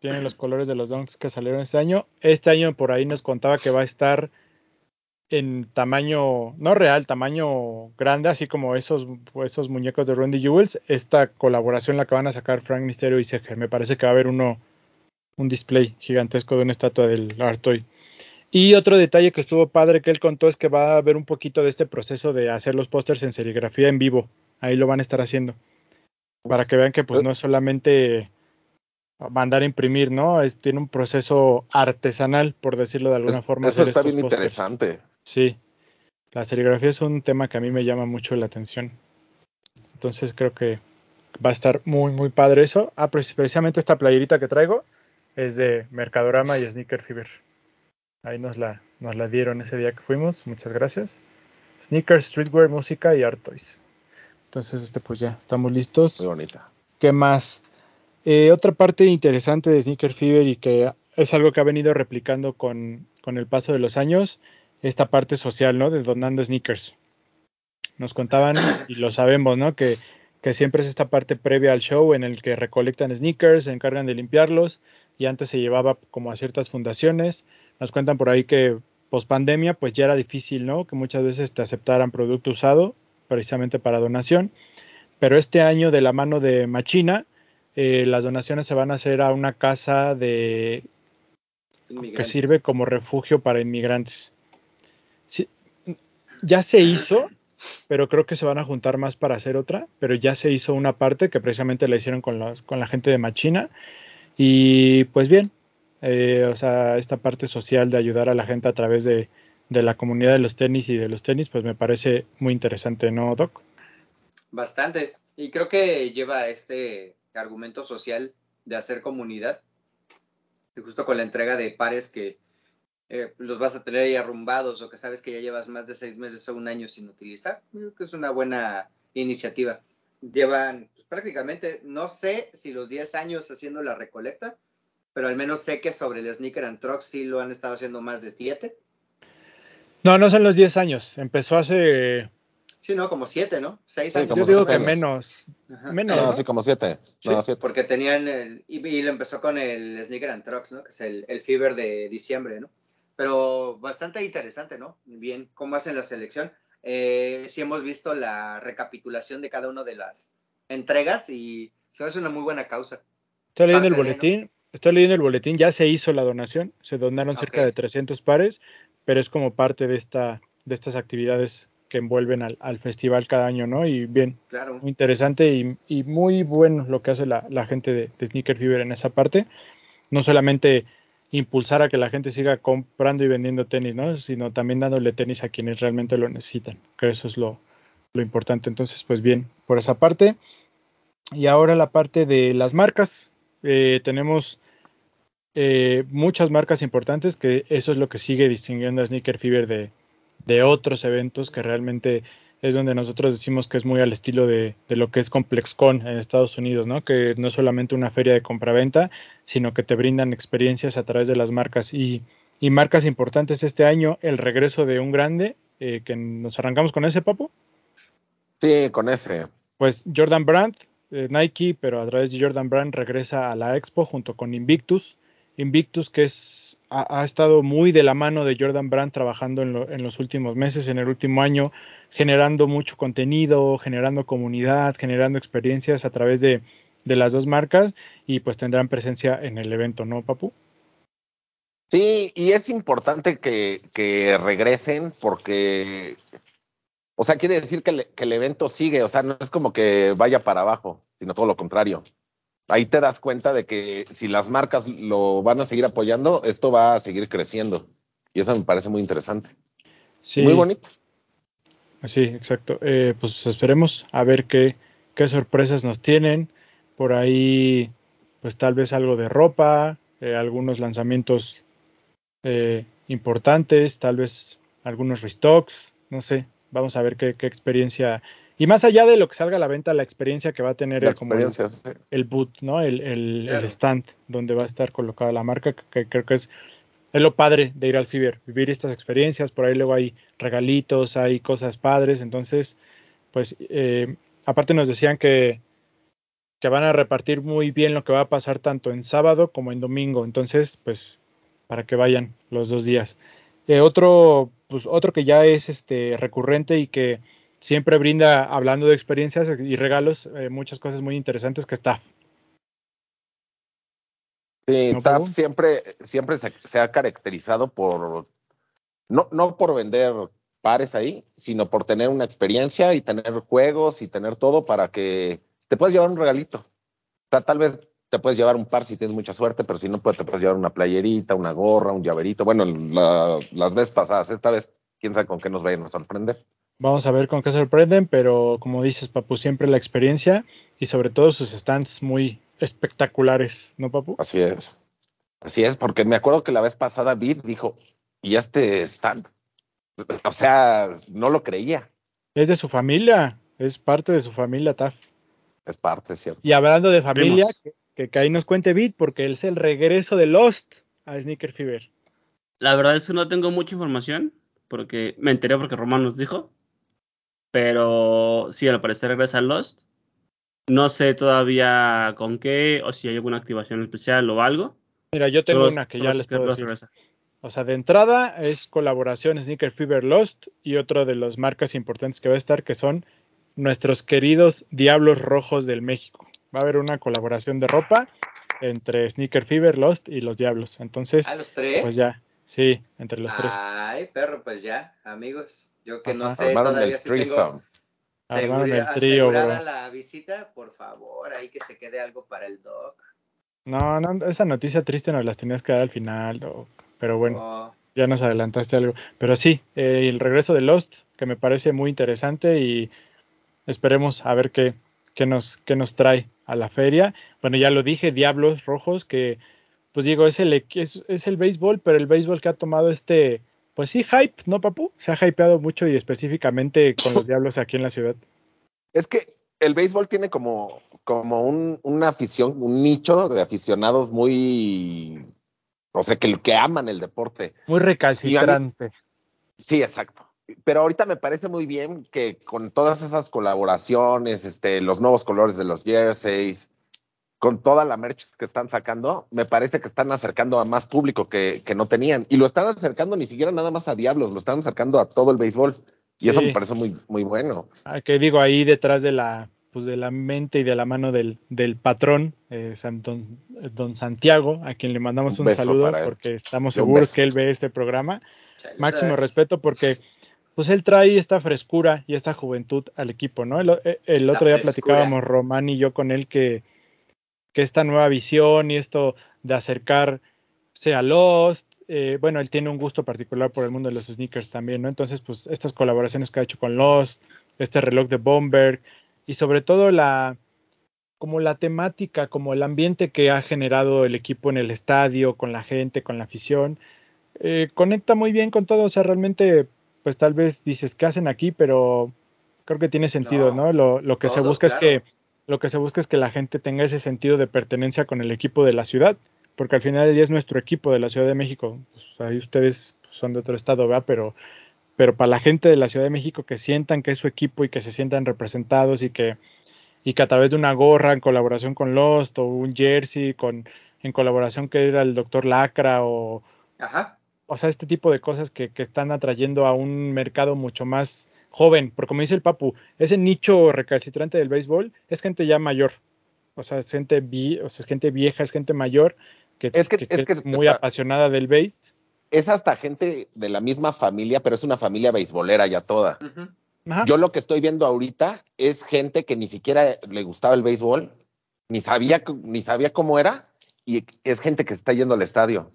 Tienen los colores de los donks que salieron este año. Este año por ahí nos contaba que va a estar en tamaño, no real, tamaño grande, así como esos, esos muñecos de Randy Jewels, esta colaboración la que van a sacar Frank Misterio y Seger. Me parece que va a haber uno, un display gigantesco de una estatua del Artoy. Y otro detalle que estuvo padre que él contó es que va a haber un poquito de este proceso de hacer los pósters en serigrafía en vivo. Ahí lo van a estar haciendo. Para que vean que pues no es solamente mandar a imprimir, ¿no? Es, tiene un proceso artesanal, por decirlo de alguna forma. Eso está bien interesante. Sí, la serigrafía es un tema que a mí me llama mucho la atención. Entonces creo que va a estar muy, muy padre eso. Ah, precisamente esta playerita que traigo es de Mercadorama y Sneaker Fever. Ahí nos la, nos la dieron ese día que fuimos. Muchas gracias. Sneakers, streetwear, música y art toys. Entonces, este pues ya, estamos listos. Muy bonita. ¿Qué más? Eh, otra parte interesante de Sneaker Fever y que es algo que ha venido replicando con, con el paso de los años esta parte social, ¿no? De donando sneakers. Nos contaban, y lo sabemos, ¿no? Que, que siempre es esta parte previa al show en el que recolectan sneakers, se encargan de limpiarlos, y antes se llevaba como a ciertas fundaciones, Nos cuentan por ahí que post pandemia pues ya era difícil, ¿no? Que muchas veces te aceptaran producto usado precisamente para donación. Pero este año de la mano de Machina, eh, las donaciones se van a hacer a una casa de que sirve como refugio para inmigrantes. Sí, ya se hizo, pero creo que se van a juntar más para hacer otra, pero ya se hizo una parte que precisamente la hicieron con, las- con la gente de Machina. Y pues bien, eh, o sea, esta parte social de ayudar a la gente a través de, de la comunidad de los tenis y de los tenis, pues me parece muy interesante, ¿no, Doc? Bastante. Y creo que lleva este argumento social de hacer comunidad. Y justo con la entrega de pares que eh, los vas a tener ahí arrumbados o que sabes que ya llevas más de seis meses o un año sin utilizar. Que es una buena iniciativa. Llevan pues, prácticamente, no sé si los 10 años haciendo la recolecta, pero al menos sé que sobre el Sneaker and Truck sí lo han estado haciendo más de 7. No, no son los 10 años, empezó hace, Sí, no, como 7, ¿no? 6 Sí, años. como yo digo siete que menos, Ajá. menos, No, ¿no? así como siete. Sí, No, siete. porque tenían el, y, y lo empezó con el Sneaker and Trucks, ¿no? Que es el, el Fever de diciembre, ¿no? Pero bastante interesante, ¿no? Bien, cómo hacen la selección. Eh, sí hemos visto la recapitulación de cada una de las entregas y se hace una muy buena causa. Estoy leyendo el de, boletín, estoy leyendo el boletín, ya se hizo la donación, se donaron cerca Ok. de 300 pares, pero es como parte de esta de estas actividades que envuelven al, al festival cada año, ¿no? Y bien, Claro. muy interesante y, y muy bueno lo que hace la, la gente de, de Sneaker Fever en esa parte. No solamente impulsar a que la gente siga comprando y vendiendo tenis, ¿no? Sino también dándole tenis a quienes realmente lo necesitan, que eso es lo, lo importante. Entonces, pues bien, por esa parte. Y ahora la parte de las marcas. Eh, tenemos eh, muchas marcas importantes que eso es lo que sigue distinguiendo a Sneaker Fever de, de otros eventos que realmente es donde nosotros decimos que es muy al estilo de, de, lo que es ComplexCon en Estados Unidos, ¿no? Que no es solamente una feria de compraventa, sino que te brindan experiencias a través de las marcas y, y marcas importantes este año, el regreso de un grande, eh, que nos arrancamos con ese, Papo. Sí, con ese. Pues Jordan Brand, eh, Nike, pero a través de Jordan Brand regresa a la Expo junto con Invictus. Invictus que es, ha, estado muy de la mano de Jordan Brand trabajando en, lo, en, los últimos meses, en el último año, generando mucho contenido, generando comunidad, generando experiencias a través de, de las dos marcas y pues tendrán presencia en el evento, ¿no, Papu? Sí, y es importante que, que regresen porque, o sea, quiere decir que, que el evento sigue, o sea, no es como que vaya para abajo, sino todo lo contrario ahí te das cuenta de que si las marcas lo van a seguir apoyando, esto va a seguir creciendo. Y eso me parece muy interesante. Sí. Muy bonito. Sí, exacto. Eh, pues esperemos a ver qué, qué, sorpresas nos tienen. Por ahí, pues tal vez algo de ropa, eh, algunos lanzamientos eh, importantes, tal vez algunos restocks, no sé. Vamos a ver qué, qué experiencia y más allá de lo que salga a la venta, la experiencia que va a tener la como el, sí. el, boot, ¿no? El, el, claro. el, stand donde va a estar colocada la marca, que, que, creo que es, es lo padre de ir al Fiber, vivir estas experiencias, por ahí luego hay regalitos, hay cosas padres, entonces, pues, eh, aparte nos decían que, que van a repartir muy bien lo que va a pasar tanto en sábado como en domingo, entonces, pues, para que vayan los dos días. Eh, otro, pues, otro que ya es este recurrente y que siempre brinda, hablando de experiencias y regalos, eh, muchas cosas muy interesantes que Staff. Sí, ¿No, Staff siempre, siempre se, se, ha caracterizado por, no, no por vender pares ahí, sino por tener una experiencia y tener juegos y tener todo para que te puedas llevar un regalito. O sea, tal vez te puedes llevar un par si tienes mucha suerte, pero si no, pues te puedes llevar una playerita, una gorra, un llaverito. Bueno, la, las veces pasadas, esta vez, quién sabe con qué nos vayan a sorprender. Vamos a ver con qué sorprenden, pero como dices, Papu, siempre la experiencia y sobre todo sus stands muy espectaculares, ¿no, Papu? Así es. Así es, porque me acuerdo que la vez pasada Vid dijo, ¿y este stand? O sea, no lo creía. Es de su familia, es parte de su familia, Taf. Es parte, cierto. Y hablando de familia, que, que, que, ahí nos cuente Vid, porque es el regreso de Lost a Sneaker Fever. La verdad es que no tengo mucha información, porque me enteré porque Román nos dijo. Pero sí, al parecer regresa Lost. No sé todavía con qué o si hay alguna activación especial o algo. Mira, yo tengo solo, una que ya les puedo decir. Regresa. O sea, de entrada es colaboración Sneaker Fever Lost y otro de las marcas importantes que va a estar que son nuestros queridos Diablos Rojos del México. Va a haber una colaboración de ropa entre Sneaker Fever, Lost y los Diablos. Entonces, ¿A los tres? pues ya, sí, entre los tres. Ay, perro, pues ya, amigos. Yo que no sé Armaron todavía el si tengo el trío, asegurada bro. la visita, por favor, ahí que se quede algo para el doc. No, no, esa noticia triste nos las tenías que dar al final, Doc. Pero bueno, Oh, ya nos adelantaste algo. Pero sí, eh, el regreso de Lost, que me parece muy interesante y esperemos a ver qué, qué, nos, qué nos trae a la feria. Bueno, ya lo dije, Diablos Rojos, que pues digo, es el, es, es el béisbol, pero el béisbol que ha tomado este, pues sí, hype, ¿no, papu? Se ha hypeado mucho y específicamente con los Diablos aquí en la ciudad. Es que el béisbol tiene como, como un, una afición, un nicho de aficionados muy, o sea, que, que aman el deporte. Muy recalcitrante. Sí, exacto. Pero ahorita me parece muy bien que con todas esas colaboraciones, este, los nuevos colores de los jerseys, con toda la merch que están sacando, me parece que están acercando a más público que, que no tenían. Y lo están acercando ni siquiera nada más a Diablos, lo están acercando a todo el béisbol. Y eso me parece muy, muy bueno. Ah, que digo ahí detrás de la pues de la mente y de la mano del, del patrón eh, San- don, don Santiago a quien le mandamos Un saludo él. porque estamos seguros que él ve este programa chale, máximo respeto porque pues él trae esta frescura y esta juventud al equipo no el, el La otro día frescura. platicábamos Román y yo con él que que esta nueva visión y esto de acercarse a Lost, eh, bueno, él tiene un gusto particular por el mundo de los sneakers también, ¿no? Entonces, pues estas colaboraciones que ha hecho con Lost, este reloj de Bomberg y sobre todo la como la temática, como el ambiente que ha generado el equipo en el estadio, con la gente, con la afición, eh, conecta muy bien con todo, o sea, realmente, pues tal vez dices, ¿qué hacen aquí? Pero creo que tiene sentido, No, ¿no? Lo, lo que se busca es que lo que se busca es que la gente tenga ese sentido de pertenencia con el equipo de la ciudad, porque al final ya es nuestro equipo de la Ciudad de México. Pues ahí ustedes son de otro estado, ¿verdad? Pero, pero para la gente de la Ciudad de México que sientan que es su equipo y que se sientan representados y que, y que a través de una gorra en colaboración con Lost o un jersey con, en colaboración que era el doctor Lacra o, Ajá. o sea, este tipo de cosas que, que están atrayendo a un mercado mucho más joven, porque como dice el Papu, ese nicho recalcitrante del béisbol es gente ya mayor, o sea, es gente, vi- o sea, es gente vieja, es gente mayor que Es que- que- es que es muy está- apasionada del béis. Es hasta gente de la misma familia, pero es una familia beisbolera ya toda. Yo lo que estoy viendo ahorita es gente que ni siquiera le gustaba el béisbol, ni sabía, ni sabía cómo era, y es gente que está yendo al estadio.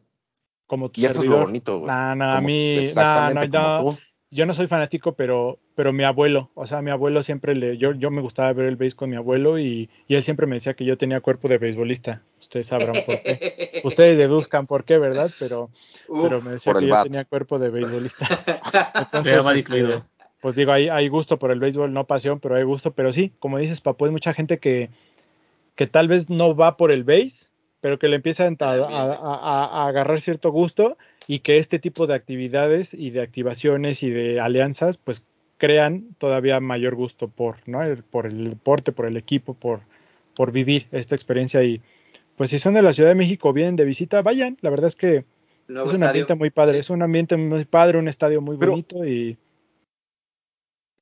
como tu Y eso es lo bonito, güey. A mí, Exactamente no, como tú. Yo no soy fanático, pero, pero mi abuelo, o sea, mi abuelo siempre le, yo, yo me gustaba ver el béis con mi abuelo y, y él siempre me decía que yo tenía cuerpo de beisbolista. Ustedes sabrán por qué. Ustedes deduzcan por qué, ¿verdad? Pero, Uf, pero me decía que yo bat. tenía cuerpo de beisbolista. Entonces, este, incluido. pues digo, hay, hay gusto por el béisbol, no pasión, pero hay gusto. Pero sí, como dices, papu, hay mucha gente que, que tal vez no va por el béis, pero que le empieza a, a- a- a- a agarrar cierto gusto y que este tipo de actividades y de activaciones y de alianzas, pues crean todavía mayor gusto por, ¿no? El- por el deporte, por el equipo, por, por vivir esta experiencia y pues si son de la Ciudad de México vienen de visita, vayan, la verdad es que Nuevo es un estadio. ambiente muy padre, Sí. es un ambiente muy padre, un estadio muy Pero- bonito y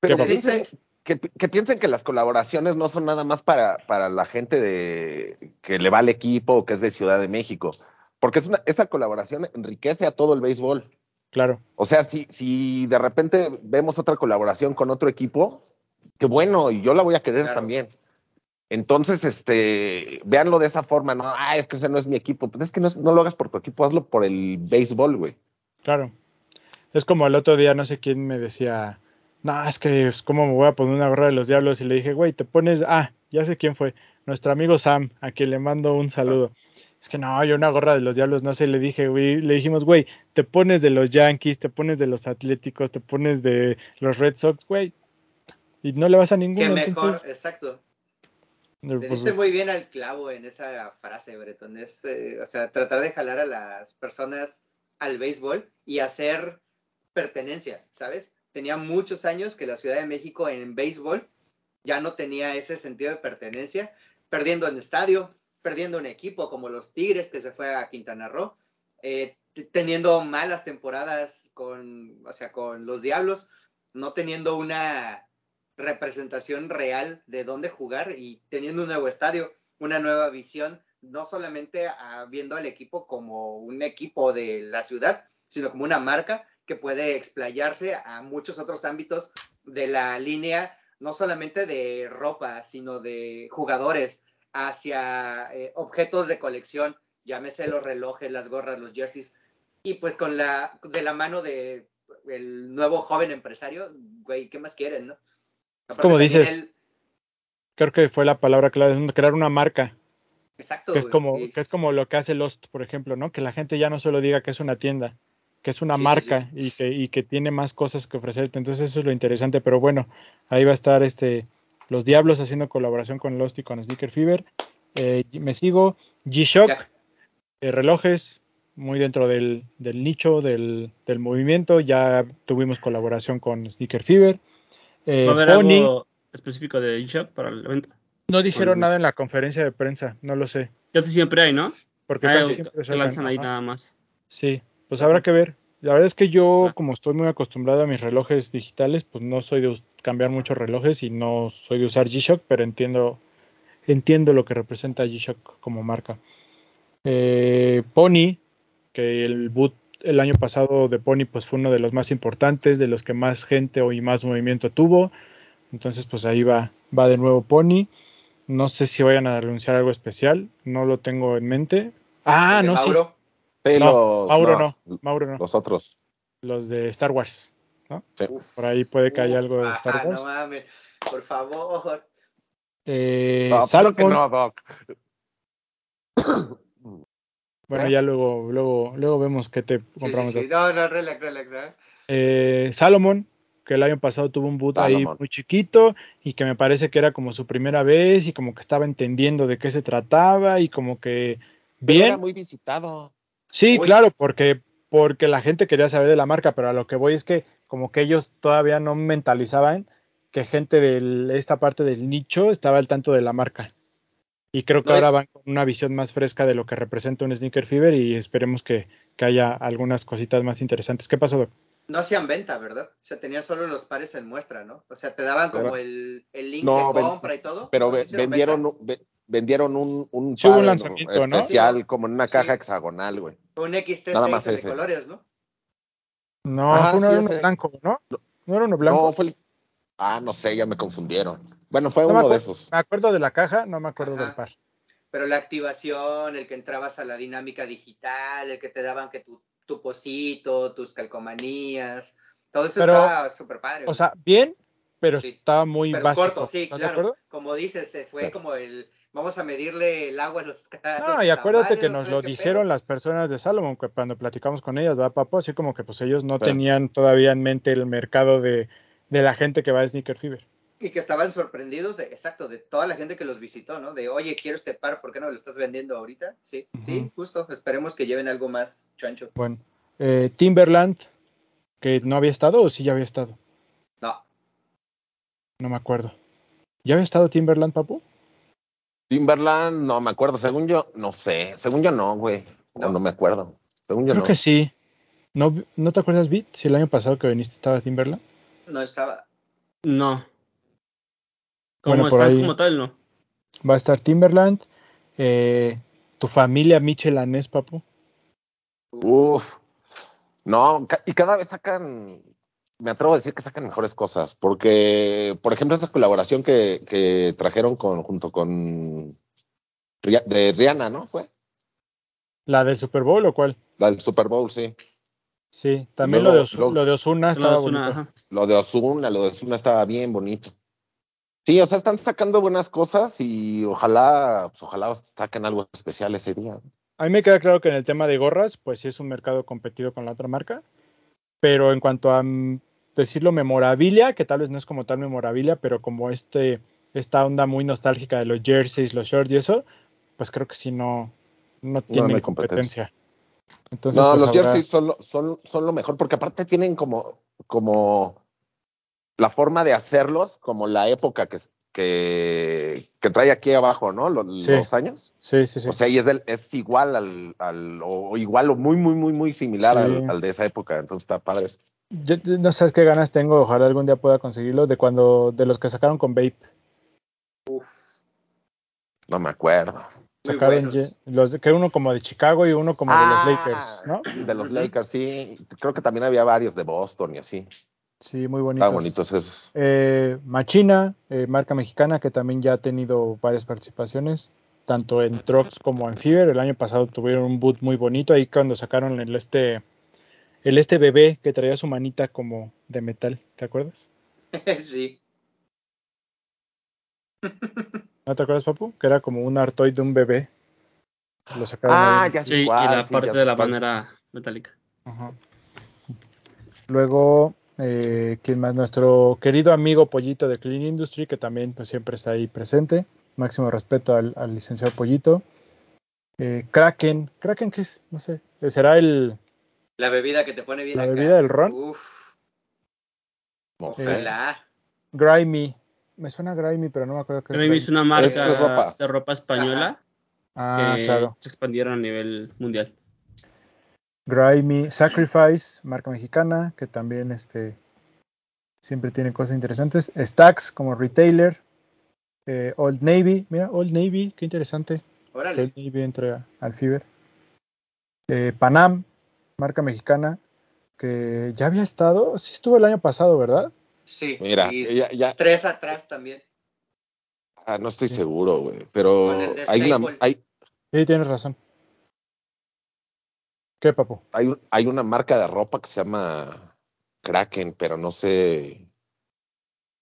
Pero que, que piensen que las colaboraciones no son nada más para, para la gente de que le va al equipo o que es de Ciudad de México, porque es una, esa colaboración enriquece a todo el béisbol. claro, O sea, si, si de repente vemos otra colaboración con otro equipo, qué bueno, y yo la voy a querer Claro. también. Entonces, este, véanlo de esa forma, no, ah, es que ese no es mi equipo. Pues es que no, es- no lo hagas por tu equipo, hazlo por el béisbol, güey. claro. Es como el otro día, no sé quién me decía, no, es que, pues, ¿cómo me voy a poner una gorra de los diablos? Y le dije, güey, te pones, ah, ya sé quién fue, nuestro amigo Sam, a quien le mando un saludo. Es que no, yo una gorra de los diablos, no sé, le dije, güey, le dijimos, güey, te pones de los Yankees, te pones de los Atléticos, te pones de los Red Sox, güey, y no le vas a Que ninguno, mejor, entonces, exacto. Te pues, diste muy bien al clavo en esa frase, Breton. Es, eh, o sea, tratar de jalar a las personas al béisbol y hacer pertenencia, ¿sabes? Tenía muchos años que la Ciudad de México en béisbol ya no tenía ese sentido de pertenencia, perdiendo en estadio, perdiendo un equipo como los Tigres que se fue a Quintana Roo. Eh, teniendo malas temporadas con, o sea, con los Diablos, no teniendo una representación real de dónde jugar y teniendo un nuevo estadio, una nueva visión, no solamente a- viendo al equipo como un equipo de la ciudad, sino como una marca que puede explayarse a muchos otros ámbitos de la línea, no solamente de ropa, sino de jugadores, hacia eh, objetos de colección, llámese los relojes, las gorras, los jerseys, y pues con la, de la mano de el nuevo joven empresario, güey, ¿qué más quieren, no? Es como dices. él- Creo que fue la palabra clave, crear una marca, exacto. que es güey, como, que es como lo que hace Lost, por ejemplo, ¿no? Que la gente ya no solo diga que es una tienda, que es una Sí, sí, marca y que, y que tiene más cosas que ofrecerte. Entonces eso es lo interesante, pero bueno, ahí va a estar este los Diablos haciendo colaboración con Lost y con Sneaker Fever. Eh, me sigo, G-Shock, eh, relojes, muy dentro del, del nicho, del, del movimiento. Ya tuvimos colaboración con Sneaker Fever. Eh, ¿Va a haber Pony, algo específico de eShop para el evento? no dijeron nada en la conferencia de prensa, no lo sé. Casi siempre hay, ¿no? Porque Hay casi algo siempre lanzan ahí nada más. Sí, pues habrá que ver. La verdad es que yo, como estoy muy acostumbrado a mis relojes digitales, pues no soy de cambiar muchos relojes y no soy de usar G-Shock, pero entiendo, entiendo lo que representa G-Shock como marca. Eh, Pony, que el boot el año pasado de Pony pues fue uno de los más importantes, de los que más gente y más movimiento tuvo. Entonces pues ahí va, va de nuevo Pony. No sé si vayan a anunciar algo especial, no lo tengo en mente. Ah, no. Mauro. Sí, No, los, Mauro no, Mauro no. Los otros. Los de Star Wars. Sí. Uf, Por ahí puede que haya algo de ah, Star ah, Wars. No mames, por favor. Eh, No, que no, Doc. bueno, ¿Eh? ya luego, luego, luego vemos qué te Sí, sí, compramos. sí. No, no, relax, relax. ¿eh? Eh, Salomon, que el año pasado tuvo un boot ahí muy chiquito y que me parece que era como su primera vez y como que estaba entendiendo de qué se trataba y como que Pero era bien. muy visitado. Sí, claro, porque porque la gente quería saber de la marca, pero a lo que voy es que como que ellos todavía no mentalizaban que gente de esta parte del nicho estaba al tanto de la marca. Y creo que No, ahora van con una visión más fresca de lo que representa un Sneaker Fever y esperemos que, que haya algunas cositas más interesantes. ¿Qué pasó, Doc? No hacían venta, ¿verdad? O sea, tenían solo los pares en muestra, ¿no? O sea, te daban como el, el link No, de ven- compra y todo. Pero ¿no ve- vendieron, ve- vendieron un, un Sí, lanzamiento, ¿no? especial como en una Sí. caja hexagonal, güey. Un Nada XT6 más de ese. colores, ¿no? No, Ajá, fue uno, sí, blanco, ¿no? No era uno blanco. No, fue el... Ah, no sé, ya me confundieron. Bueno, fue No uno de esos. Me acuerdo de la caja, no me acuerdo Ajá. del par. Pero la activación, el que entrabas a la dinámica digital, el que te daban que tu, tu posito, tus calcomanías, todo eso Pero, estaba súper padre. O güey. sea, bien, pero Sí. estaba muy pero básico. corto, sí, ¿Estás de claro. Como dices, se fue Claro. como el, vamos a medirle el agua a los No, y acuérdate que nos lo dijeron pedo. las personas de Salomon, que cuando platicamos con ellas, ¿verdad, Papo? Así como que pues ellos no tenían todavía en mente el mercado de, de la gente que va a Sneaker Fever. Y que estaban sorprendidos, de, exacto, de toda la gente que los visitó, ¿no? De, oye, quiero este par, ¿por qué no me lo estás vendiendo ahorita? Sí, sí, justo. Esperemos que lleven algo más chancho. Bueno, eh, Timberland, que no había estado o sí ya había estado, no me acuerdo. ¿Ya había estado Timberland, Papu? Timberland, no me acuerdo. Según yo, no sé. Según yo, no, güey. No, No. me acuerdo. Según yo, Creo no. que sí. ¿No, ¿No te acuerdas, Bit? Si el año pasado que viniste estaba Timberland. no estaba. No. Como Bueno, por ahí- como tal, no. Va a estar Timberland, eh, tu familia Michelanés, Papu. Uf. No, y cada vez sacan, me atrevo a decir que sacan mejores cosas, porque, por ejemplo, esta colaboración que, que trajeron con, junto con de Rihanna, ¿no? Fue ¿La del Super Bowl o cuál? la del Super Bowl, sí. Sí, también luego- lo, de Osu- lo de Osuna Lo estaba bonito. ajá. Lo de Ozuna, lo de Ozuna estaba bien bonito. Sí, o sea, están sacando buenas cosas y ojalá, pues, ojalá saquen algo especial ese día. A mí me queda claro que en el tema de gorras, pues sí es un mercado competido con la otra marca, pero en cuanto a mm, decirlo memorabilia, que tal vez no es como tal memorabilia, pero como este esta onda muy nostálgica de los jerseys, los shorts y eso, pues creo que sí no no tienen hay competencia. competencia. Entonces, no, pues, los habrá- jerseys son lo, son, son lo mejor, porque aparte tienen como, como la forma de hacerlos, como la época que, que, que trae aquí abajo, ¿no? Los, Sí. los años. Sí, sí, sí. O sea, y es, del, es igual al, al o igual o muy, muy, muy, muy similar Sí. al, al de esa época. Entonces está padre. eso. Yo- no sabes qué ganas tengo, ojalá algún día pueda conseguirlo, de cuando, de los que sacaron con Vape. Uf, No me acuerdo. Sacaron los de- que uno como de Chicago y uno como de Ah, los Lakers, ¿no? De los. Lakers, sí. Creo que también había varios de Boston y así. Sí, muy bonitos. Estaban bonitos esos. Eh, Machina, eh, marca mexicana, que también ya ha tenido varias participaciones, tanto en Trucks como en Fever. El año pasado tuvieron un boot muy bonito ahí cuando sacaron el este, el este bebé que traía su manita como de metal, ¿te acuerdas? sí. ¿No te acuerdas, Papu? Que era como un artoid de un bebé. Lo sacaron Ah, ahí. ya sé Sí, y la sí, parte de la cuál. banda era metálica. Ajá. Luego, eh, ¿quién más? Nuestro querido amigo Pollito de Clean Industry, que también pues, siempre está ahí presente. Máximo respeto al, al licenciado Pollito. Eh, Kraken, Kraken, ¿qué es? No sé. Eh, ¿Será el, La bebida que te pone bien la acá. bebida del ron? Uf, ojalá. Grimy. Me suena Grimy, pero no me acuerdo qué es. Grimy es una marca Es- es ropa. de ropa española Ah, que claro. se expandieron a nivel mundial. Grimy, Sacrifice, marca mexicana, que también este, siempre tiene cosas interesantes. Stacks como retailer. Eh, Old Navy, mira, Old Navy, qué interesante. Órale. Old Navy entra al Fiber. Eh, Panam, marca mexicana, que ya había estado, sí estuvo el año pasado, ¿verdad? Sí. Mira, y ya, ya- tres atrás también. ah, no estoy Sí. seguro, güey. Pero hay una, hay, Sí, tienes razón. ¿Qué, papu? hay, un- hay una marca de ropa que se llama Kraken, pero no sé.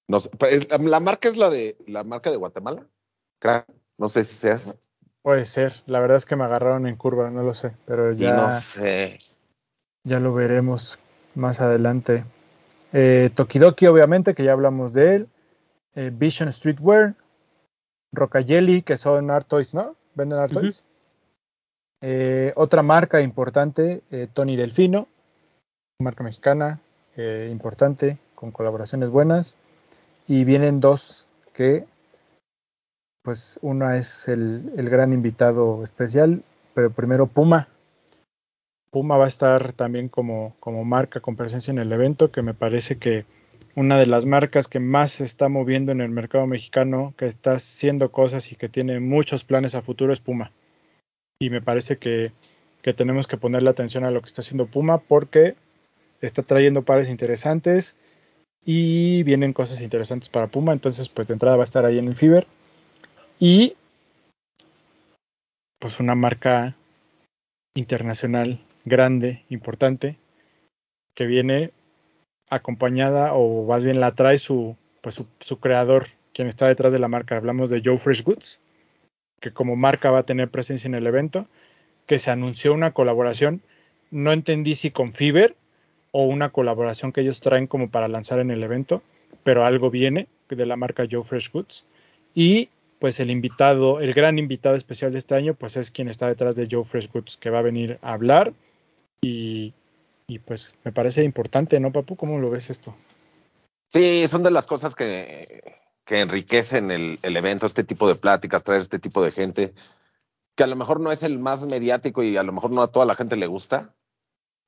No sé. pero es- la marca es la de la marca de Guatemala. Kraken. No sé si sea esa. Puede ser, la verdad es que me agarraron en curva, no lo sé, pero Y ya, no sé. Ya lo veremos más adelante. Eh, Tokidoki, obviamente, que ya hablamos de él. Eh, Vision Streetwear. Rocayeli, que son Art Toys, ¿no? Venden Art. Toys. Eh, otra marca importante, eh, Tony Delfino, marca mexicana importante, con colaboraciones buenas. Y vienen dos que, pues una es el, el gran invitado especial, pero primero Puma. Puma va a estar también como, como marca con presencia en el evento, que me parece que una de las marcas que más se está moviendo en el mercado mexicano, que está haciendo cosas y que tiene muchos planes a futuro es Puma. Y me parece que, que tenemos que ponerle atención a lo que está haciendo Puma porque está trayendo pares interesantes y vienen cosas interesantes para Puma. Entonces, pues de entrada va a estar ahí en el Fiber. Y pues una marca internacional grande, importante, que viene acompañada o más bien la trae su, pues su, creador, quien está detrás de la marca. Hablamos de Joe Fresh Goods, que como marca va a tener presencia en el evento, que se anunció una colaboración, no entendí si con Fiverr o una colaboración que ellos traen como para lanzar en el evento, pero algo viene de la marca Joe Fresh Goods. Y pues el invitado, el gran invitado especial de este año, pues es quien está detrás de Joe Fresh Goods, que va a venir a hablar y, y pues me parece importante, ¿no, Papu? ¿Cómo lo ves esto? Sí, son de las cosas que, que enriquecen el, el evento, este tipo de pláticas, traer este tipo de gente, que a lo mejor no es el más mediático y a lo mejor no a toda la gente le gusta,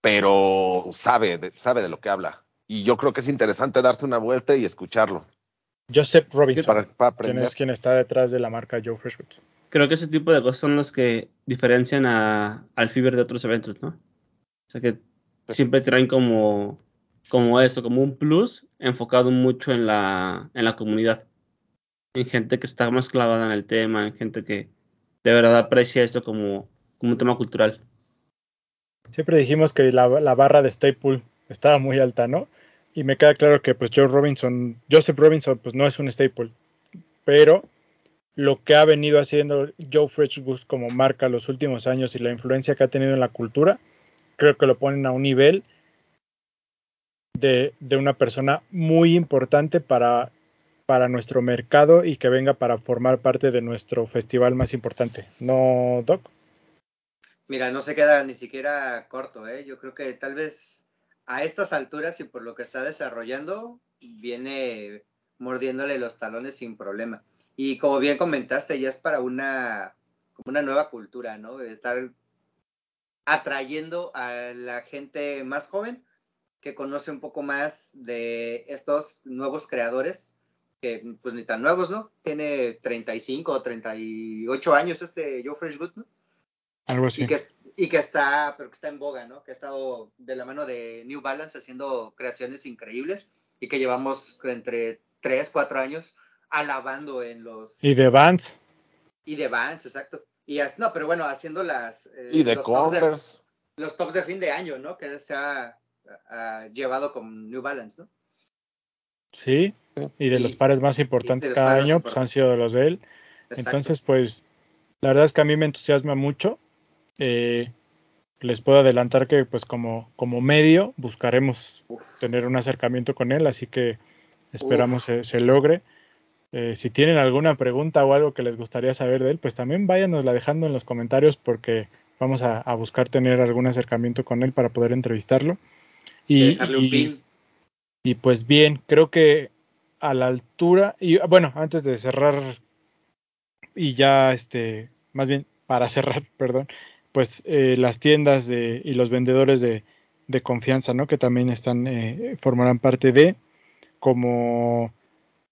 pero sabe, de, sabe de lo que habla. Y yo creo que es interesante darse una vuelta y escucharlo Joseph Robinson, para, para es quien está detrás de la marca Joe Fresh Goods. Creo que ese tipo de cosas son las que diferencian a, al Fiber de otros eventos, ¿no? O sea que siempre traen como, como eso, como un plus enfocado mucho en la, en la comunidad. En gente que está más clavada en el tema, en gente que de verdad aprecia esto como, como un tema cultural. Siempre dijimos que la, la barra de Staple estaba muy alta, ¿no? Y me queda claro que pues Joe Robinson, Joseph Robinson, pues no es un Staple, pero lo que ha venido haciendo Joe Fresh Goods como marca los últimos años y la influencia que ha tenido en la cultura, creo que lo ponen a un nivel de, una persona muy importante para, para nuestro mercado y que venga para formar parte de nuestro festival más importante. ¿No, Doc? Mira, no se queda ni siquiera corto, ¿eh? Yo creo que tal vez a estas alturas y por lo que está desarrollando, viene mordiéndole los talones sin problema. Y como bien comentaste, ya es para una, una nueva cultura, ¿no? Estar atrayendo a la gente más joven que conoce un poco más de estos nuevos creadores, que pues ni tan nuevos, ¿no? Tiene 35 o 38 años este Joe Freshgood, ¿no? Algo así. Y que, y que está, pero que está en boga, ¿no? Que ha estado de la mano de New Balance haciendo creaciones increíbles y que llevamos entre 3, 4 años alabando en los... Y de Vans. Y de Vans, exacto. Y as, no, pero bueno, haciendo las... eh, Y de los tops de- Converse. los tops de fin de año, ¿no? Que se ha llevado con New Balance, ¿no? Sí. Y de Y- los pares más importantes cada año, pues han sido los de él. Exacto. Entonces, pues, la verdad es que a mí me entusiasma mucho. Eh, les puedo adelantar que, pues, como, como medio, buscaremos Uf. tener un acercamiento con él, así que esperamos se, se logre. Eh, si tienen alguna pregunta o algo que les gustaría saber de él, pues también váyanosla dejando en los comentarios porque vamos a, a buscar tener algún acercamiento con él para poder entrevistarlo. Y, dejarle un y- pin. y pues bien, creo que a la altura, y bueno, antes de cerrar y ya este, más bien para cerrar, perdón, pues eh, las tiendas de, y los vendedores de, de confianza, ¿no? Que también están, eh, formarán parte de, como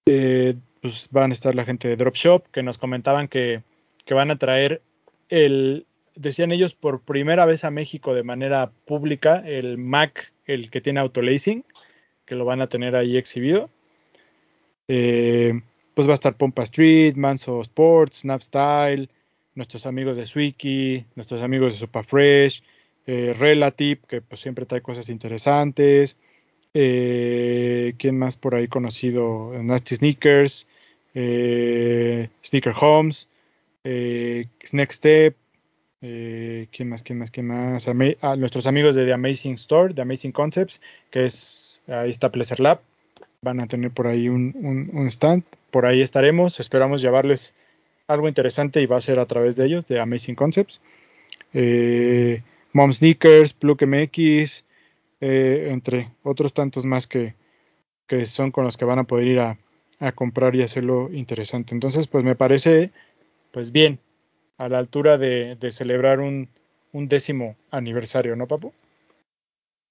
eh, pues van a estar la gente de Dropshop, que nos comentaban que, que van a traer el, decían ellos, por primera vez a México de manera pública, el Mac, el que tiene autolacing, que lo van a tener ahí exhibido. Eh, pues va a estar Pompa Street, Manso Sports, Snapstyle, nuestros amigos de Swiki, nuestros amigos de Superfresh, eh, Relative, que pues siempre trae cosas interesantes. Eh, ¿Quién más por ahí conocido? Nasty Sneakers, eh, Sneaker Homes, eh, Next Step, eh, ¿quién más? ¿Quién más? ¿Quién más? Ah, nuestros amigos de The Amazing Store, The Amazing Concepts, que es, ahí está Pleasure Lab, van a tener por ahí un, stand, por ahí estaremos, esperamos llevarles algo interesante y va a ser a través de ellos, de Amazing Concepts. Mom Sneakers, Plug MX, eh, entre otros tantos más que, que son con los que van a poder ir a, a comprar y hacerlo interesante. Entonces, pues me parece, pues bien, a la altura de, de celebrar un, un décimo aniversario, ¿no, Papu?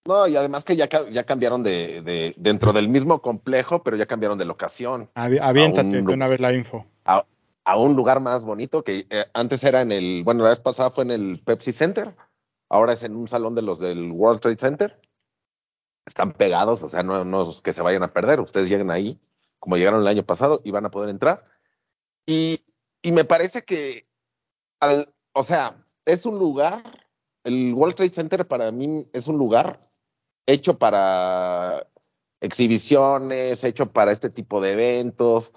No, y además que ya, ya cambiaron de, de- dentro del mismo complejo, pero ya cambiaron de locación Avi- Aviéntate un una vez la info. a, a un lugar más bonito que eh, antes era en el, bueno, la vez pasada fue en el Pepsi Center, ahora es en un salón de los del World Trade Center. Están pegados, o sea, no, no es que se vayan a perder, ustedes lleguen ahí como llegaron el año pasado y van a poder entrar. Y, y me parece que, al, o sea, es un lugar, el World Trade Center para mí es un lugar hecho para exhibiciones, hecho para este tipo de eventos,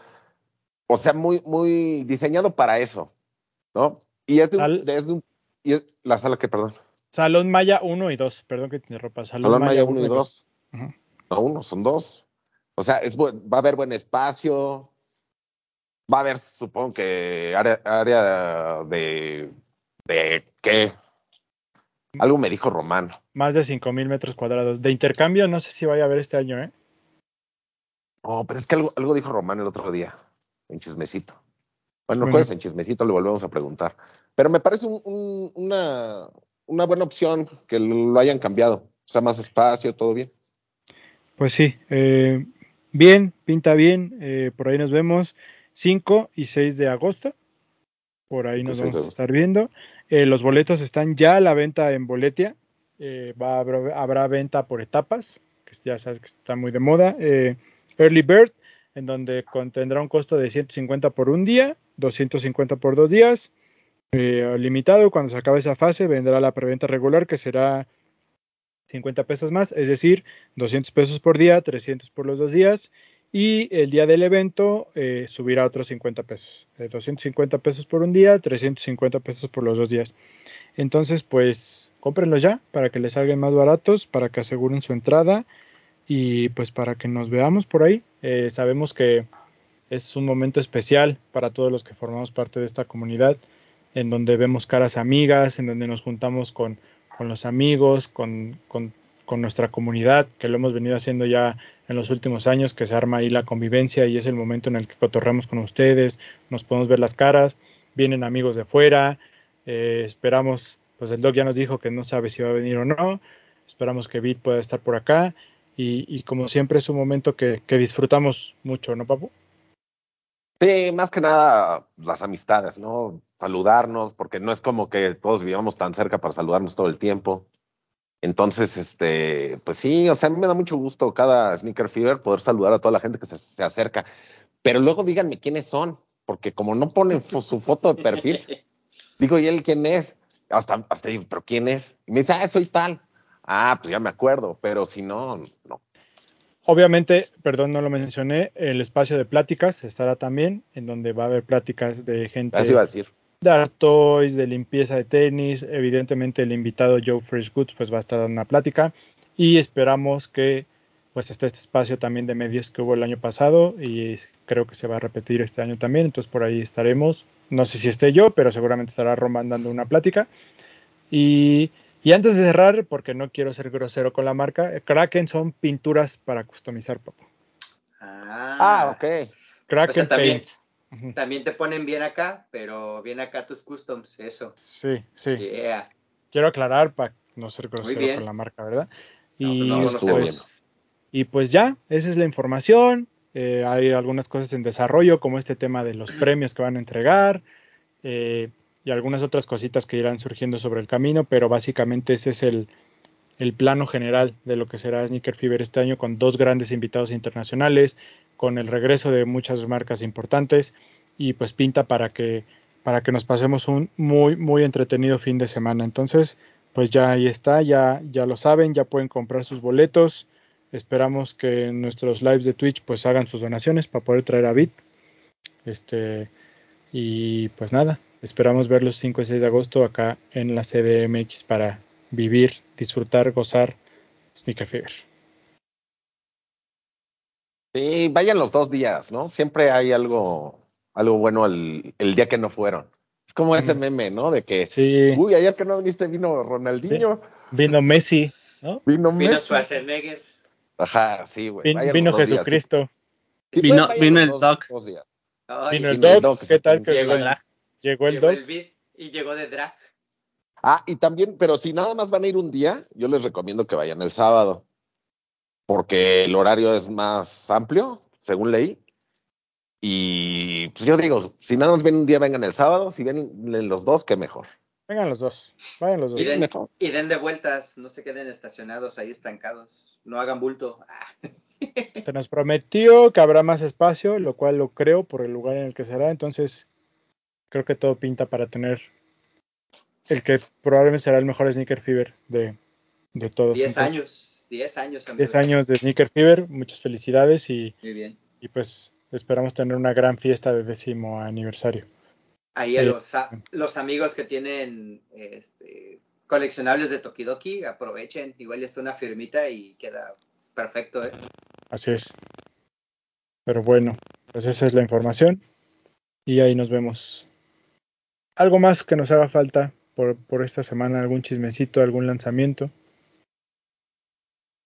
o sea, muy, muy diseñado para eso, ¿no? Y es de un- y es la sala que, perdón, Salón Maya 1 y 2, perdón que te interrumpa. Salón, Salón Maya 1 y 2, dos. Ujú. no uno, son dos. O sea, es va a haber buen espacio, va a haber, supongo que, área, área de, de, ¿qué? Algo me dijo Román. Más de 5000 metros cuadrados. De intercambio, no sé si vaya a haber este año, ¿eh? No, pero es que algo, algo dijo Román el otro día, en chismecito. Bueno, Bueno. jueves en chismecito le volvemos a preguntar. Pero me parece un- un- una, una buena opción que lo hayan cambiado. O sea, más espacio, todo bien. Pues sí, eh, bien, pinta bien. eh, por ahí nos vemos 5 y 6 de agosto. Por ahí nos vamos a estar viendo. Eh, los boletos están ya a la venta en Boletia. Eh, va, habrá, habrá venta por etapas, que ya sabes que está muy de moda. Eh, Early Bird, en donde contendrá un costo de 150 por un día, 250 por dos días. Eh, limitado, cuando se acabe esa fase, vendrá la preventa regular, que será 50 pesos más, es decir, 200 pesos por día, 300 por los dos días. Y el día del evento eh, subirá otros 50 pesos. Eh, 250 pesos por un día, 350 pesos por los dos días. Entonces, pues, cómprenlos ya para que les salgan más baratos, para que aseguren su entrada y pues para que nos veamos por ahí. Eh, sabemos que es un momento especial para todos los que formamos parte de esta comunidad, en donde vemos caras amigas, en donde nos juntamos con, con los amigos, con, con con nuestra comunidad, que lo hemos venido haciendo ya en los últimos años, que se arma ahí la convivencia y es el momento en el que cotorremos con ustedes, nos podemos ver las caras, vienen amigos de fuera, eh, esperamos, pues el doc ya nos dijo que no sabe si va a venir o no, esperamos que Bit pueda estar por acá y, y como siempre es un momento que, que disfrutamos mucho, ¿no, Papu? Sí, más que nada las amistades, ¿no? Saludarnos, porque no es como que todos vivamos tan cerca para saludarnos todo el tiempo. Entonces, este, pues sí, o sea, a mí me da mucho gusto cada Sneaker Fever poder saludar a toda la gente que se, se acerca. Pero luego díganme quiénes son, porque como no ponen su foto de perfil, digo, ¿y él quién es? Hasta, hasta digo, ¿pero quién es? Y me dice, ah, soy tal. Ah, pues ya me acuerdo, pero si no, no. Obviamente, perdón, no lo mencioné, el espacio de pláticas estará también, en donde va a haber pláticas de gente Así iba a decir. de art toys, de limpieza de tenis. Evidentemente, el invitado Joe Fresh Goods pues va a estar dando una plática y esperamos que pues esté este espacio también de medios que hubo el año pasado y creo que se va a repetir este año también. Entonces por ahí estaremos. No sé si esté yo, pero seguramente estará Roman dando una plática. Y, y antes de cerrar, porque no quiero ser grosero con la marca, Kraken son pinturas para customizar, papá. Ah, Ah, ok. Kraken O sea, también- Paints. También te ponen bien acá, pero bien acá tus customs, eso. Sí, sí. Yeah. quiero aclarar para no ser grosero con la marca, ¿verdad? Y, pues no, no estuvo pues, y pues ya, esa es la información. Eh, hay algunas cosas en desarrollo, como este tema de los premios que van a entregar eh, y algunas otras cositas que irán surgiendo sobre el camino, pero básicamente ese es el, el plano general de lo que será Sneaker Fever este año, con dos grandes invitados internacionales, con el regreso de muchas marcas importantes y pues pinta para que para que nos pasemos un muy muy entretenido fin de semana. Entonces, pues ya ahí está, ya ya lo saben, ya pueden comprar sus boletos. Esperamos que nuestros lives de Twitch pues hagan sus donaciones para poder traer a Bit. Este y pues nada, esperamos verlos 5 y 6 de agosto acá en la CDMX para vivir, disfrutar, gozar Sneaker Fever. Sí, vayan los dos días, ¿no? Siempre hay algo, algo bueno el, el día que no fueron. Es como ese meme, ¿no? De que, Sí, uy, ayer que no viniste vino Ronaldinho, vino Messi, ¿no? vino Vino Messi. Schwarzenegger. Ajá, sí, güey. Vin- vino días. Jesucristo, Si Vino- vino el dos- Doc. dos días. Ay, vino el vino el Doc, ¿qué tal que. Llegó Drag. Llegó el llegó Doc? el beat y llegó de drag. Ah, y también, pero si nada más van a ir un día, yo les recomiendo que vayan el sábado, porque el horario es más amplio, según leí. Y pues yo digo, si nada más ven un día, vengan el sábado, si vienen los dos, qué mejor. Vengan los dos, vayan los dos. Y den, y den de vueltas, no se queden estacionados ahí estancados. No hagan bulto. Ah, Se nos prometió que habrá más espacio, lo cual lo creo por el lugar en el que será. Entonces, creo que todo pinta para tener el que probablemente será el mejor Sneaker Fever de, de todos. 10 Entonces, años. 10 años, amigos. 10 años de Sneaker Fever, muchas felicidades y, Muy bien. y pues esperamos tener una gran fiesta de décimo aniversario. Ahí a los, a- los amigos que tienen este, coleccionables de Tokidoki, aprovechen. Igual ya está una firmita y queda perfecto, ¿eh? Así es. Pero bueno, pues esa es la información y ahí nos vemos. ¿Algo más que nos haga falta por, por esta semana? ¿Algún chismecito, algún lanzamiento?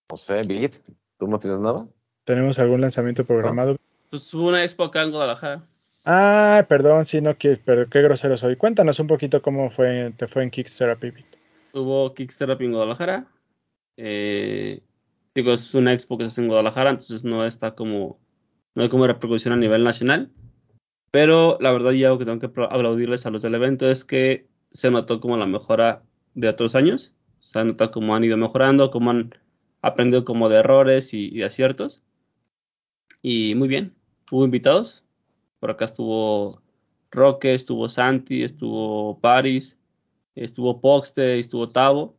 No sé, Bit, ¿tú no tienes nada? ¿Tenemos algún lanzamiento programado? Pues hubo una expo acá en Guadalajara. Ah, perdón, sí, no, que, pero qué grosero soy. Cuéntanos un poquito cómo fue, te fue en Kickstarter, Pipit. Hubo Kickstarter en Guadalajara. Eh, digo, es una expo que se hace en Guadalajara, entonces no está como, no hay como repercusión a nivel nacional. Pero la verdad, y algo que tengo que apla- aplaudirles a los del evento es que se notó como la mejora de otros años. Se ha notado cómo han ido mejorando, cómo han aprendido como de errores y, y aciertos. Y muy bien, hubo invitados. Por acá estuvo Roque, estuvo Santi, estuvo Paris, estuvo Poxte, estuvo Tavo.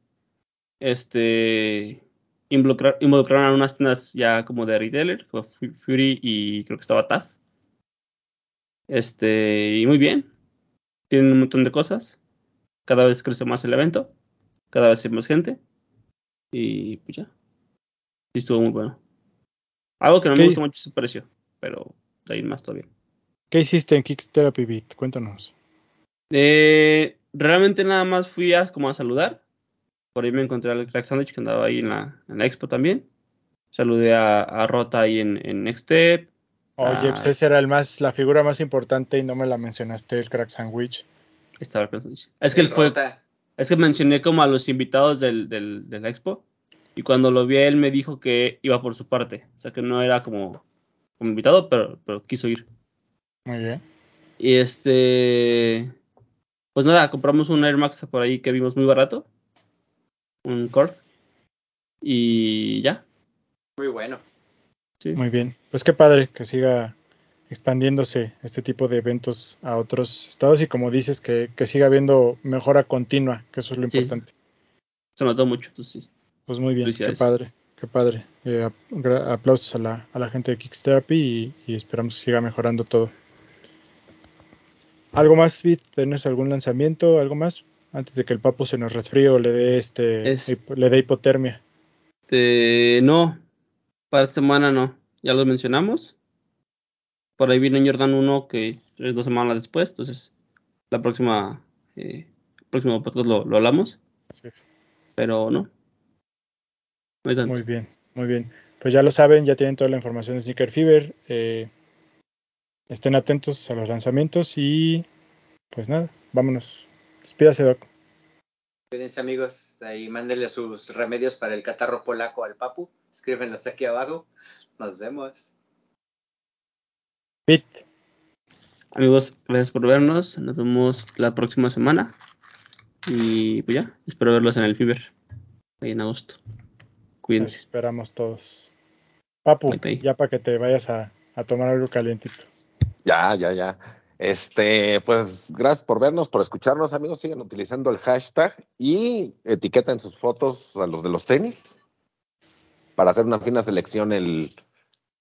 Este involucra- involucraron a unas tiendas ya como de retailer, Fu- Fury y creo que estaba TAF. Este, y muy bien. Tienen un montón de cosas. Cada vez crece más el evento. Cada vez hay más gente. Y pues ya. Sí, estuvo muy bueno. Algo que no me gustó mucho es su precio, pero de ahí más todavía. ¿Qué hiciste en Kickstarter, Pipit? Cuéntanos. Eh, realmente nada más fui a como a saludar. Por ahí me encontré al Crack Sandwich que andaba ahí en la, en la expo también. Saludé a, a Rota ahí en, en Next Step. Oye, Ah. pues ese era el más, la figura más importante y no me la mencionaste, el crack sandwich. Estaba el Crack Sandwich. Es que él El fue, es que mencioné como a los invitados del, del, de la expo. Y cuando lo vi él me dijo que iba por su parte. O sea que no era como, como invitado, pero, pero quiso ir. Muy bien. Y este. Pues nada, compramos un Air Max por ahí que vimos muy barato. Un Core. Y ya. Muy bueno. Sí. Muy bien. Pues qué padre que siga expandiéndose este tipo de eventos a otros estados y como dices, que, que siga habiendo mejora continua, que eso es lo Sí. importante. Se notó mucho. Entonces, Pues muy bien, qué padre, qué padre. Eh, aplausos a la, a la gente de Kickstherapy y, y esperamos que siga mejorando todo. ¿Algo más, Vid? ¿Tienes algún lanzamiento? ¿Algo más? Antes de que el papo se nos resfríe o le dé este Es- le dé hipotermia. este, no. Para esta semana no. Ya los mencionamos. Por ahí viene Jordan 1 que es dos semanas después. Entonces, la próxima. Eh, el próximo podcast lo, lo hablamos. Sí. Pero no. No hay tanto. Muy bien, muy bien. Pues ya lo saben, ya tienen toda la información de Sneaker Fever. eh, estén atentos a los lanzamientos y pues nada, vámonos. Despídase, Doc. Cuídense amigos, ahí mándenle sus remedios para el catarro polaco al Papu. Escríbenlos aquí abajo. Nos vemos. Pit. Amigos, gracias por vernos. Nos vemos la próxima semana. Y pues ya, espero verlos en el Fiber. Ahí en agosto. Nos Cuídense. esperamos todos. Papu, Bye, bye. ya para que te vayas a, a tomar algo calientito. Ya, ya, ya. Este, pues gracias por vernos, por escucharnos, amigos. Sigan utilizando el hashtag y etiqueten sus fotos a los de los tenis para hacer una fina selección el,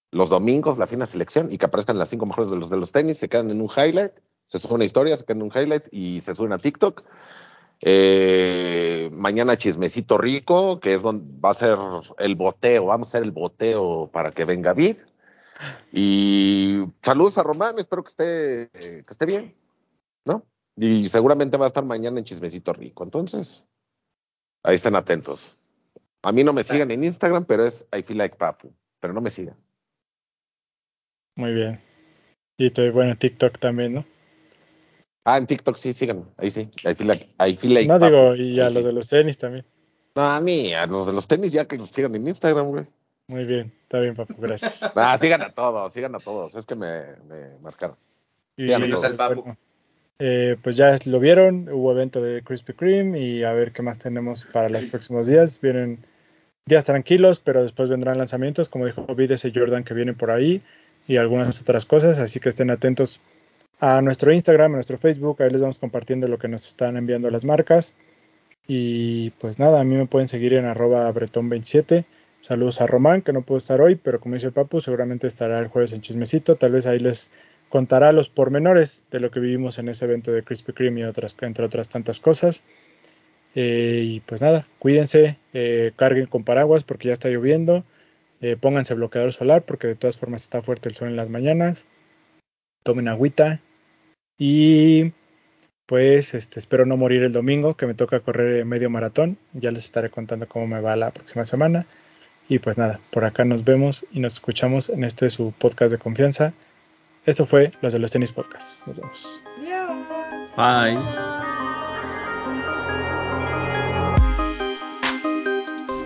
los domingos, la fina selección y que aparezcan las cinco mejores de los de los tenis. Se quedan en un highlight, se sube una historia, se quedan en un highlight y se suben a TikTok. Eh, mañana chismecito rico, que es donde va a ser el boteo, vamos a hacer el boteo para que venga Vid. Y saludos a Román, espero que esté, que esté bien, ¿no? Y seguramente va a estar mañana en Chismecito Rico. Entonces, ahí estén atentos. A mí no me sigan en Instagram, pero es I feel like Papu. Pero no me sigan. Muy bien. Y te, bueno, TikTok también, ¿no? Ah, en TikTok sí, síganme. Ahí sí. I feel like, I feel like no Papu. digo, y a Ahí los sí. de los tenis también. No, a mí, a los de los tenis ya que los sigan en Instagram, güey. Muy bien, está bien, Papu, gracias. Ah, sigan a todos, sigan a todos. Es que me, me marcaron. Y, Díganos Menos al Papu. bueno, eh, pues ya lo vieron, hubo evento de Krispy Kreme y a ver qué más tenemos para los próximos días. Vienen días tranquilos, pero después vendrán lanzamientos, como dijo Vid, ese Jordan que viene por ahí y algunas otras cosas, así que estén atentos a nuestro Instagram, a nuestro Facebook, ahí les vamos compartiendo lo que nos están enviando las marcas. Y pues nada, a mí me pueden seguir en arroba bretón27. Saludos a Román, que no pudo estar hoy, pero como dice el Papu, seguramente estará el jueves en Chismecito. Tal vez ahí les contará los pormenores de lo que vivimos en ese evento de Krispy Kreme y otras, entre otras tantas cosas. Eh, y pues nada, cuídense, eh, carguen con paraguas porque ya está lloviendo, eh, pónganse bloqueador solar porque de todas formas está fuerte el sol en las mañanas, tomen agüita y pues este, espero no morir el domingo que me toca correr medio maratón, ya les estaré contando cómo me va la próxima semana. Y pues nada, por acá nos vemos y nos escuchamos en este su podcast de confianza. Esto fue Los de los Tenis Podcast. Nos vemos. Bye.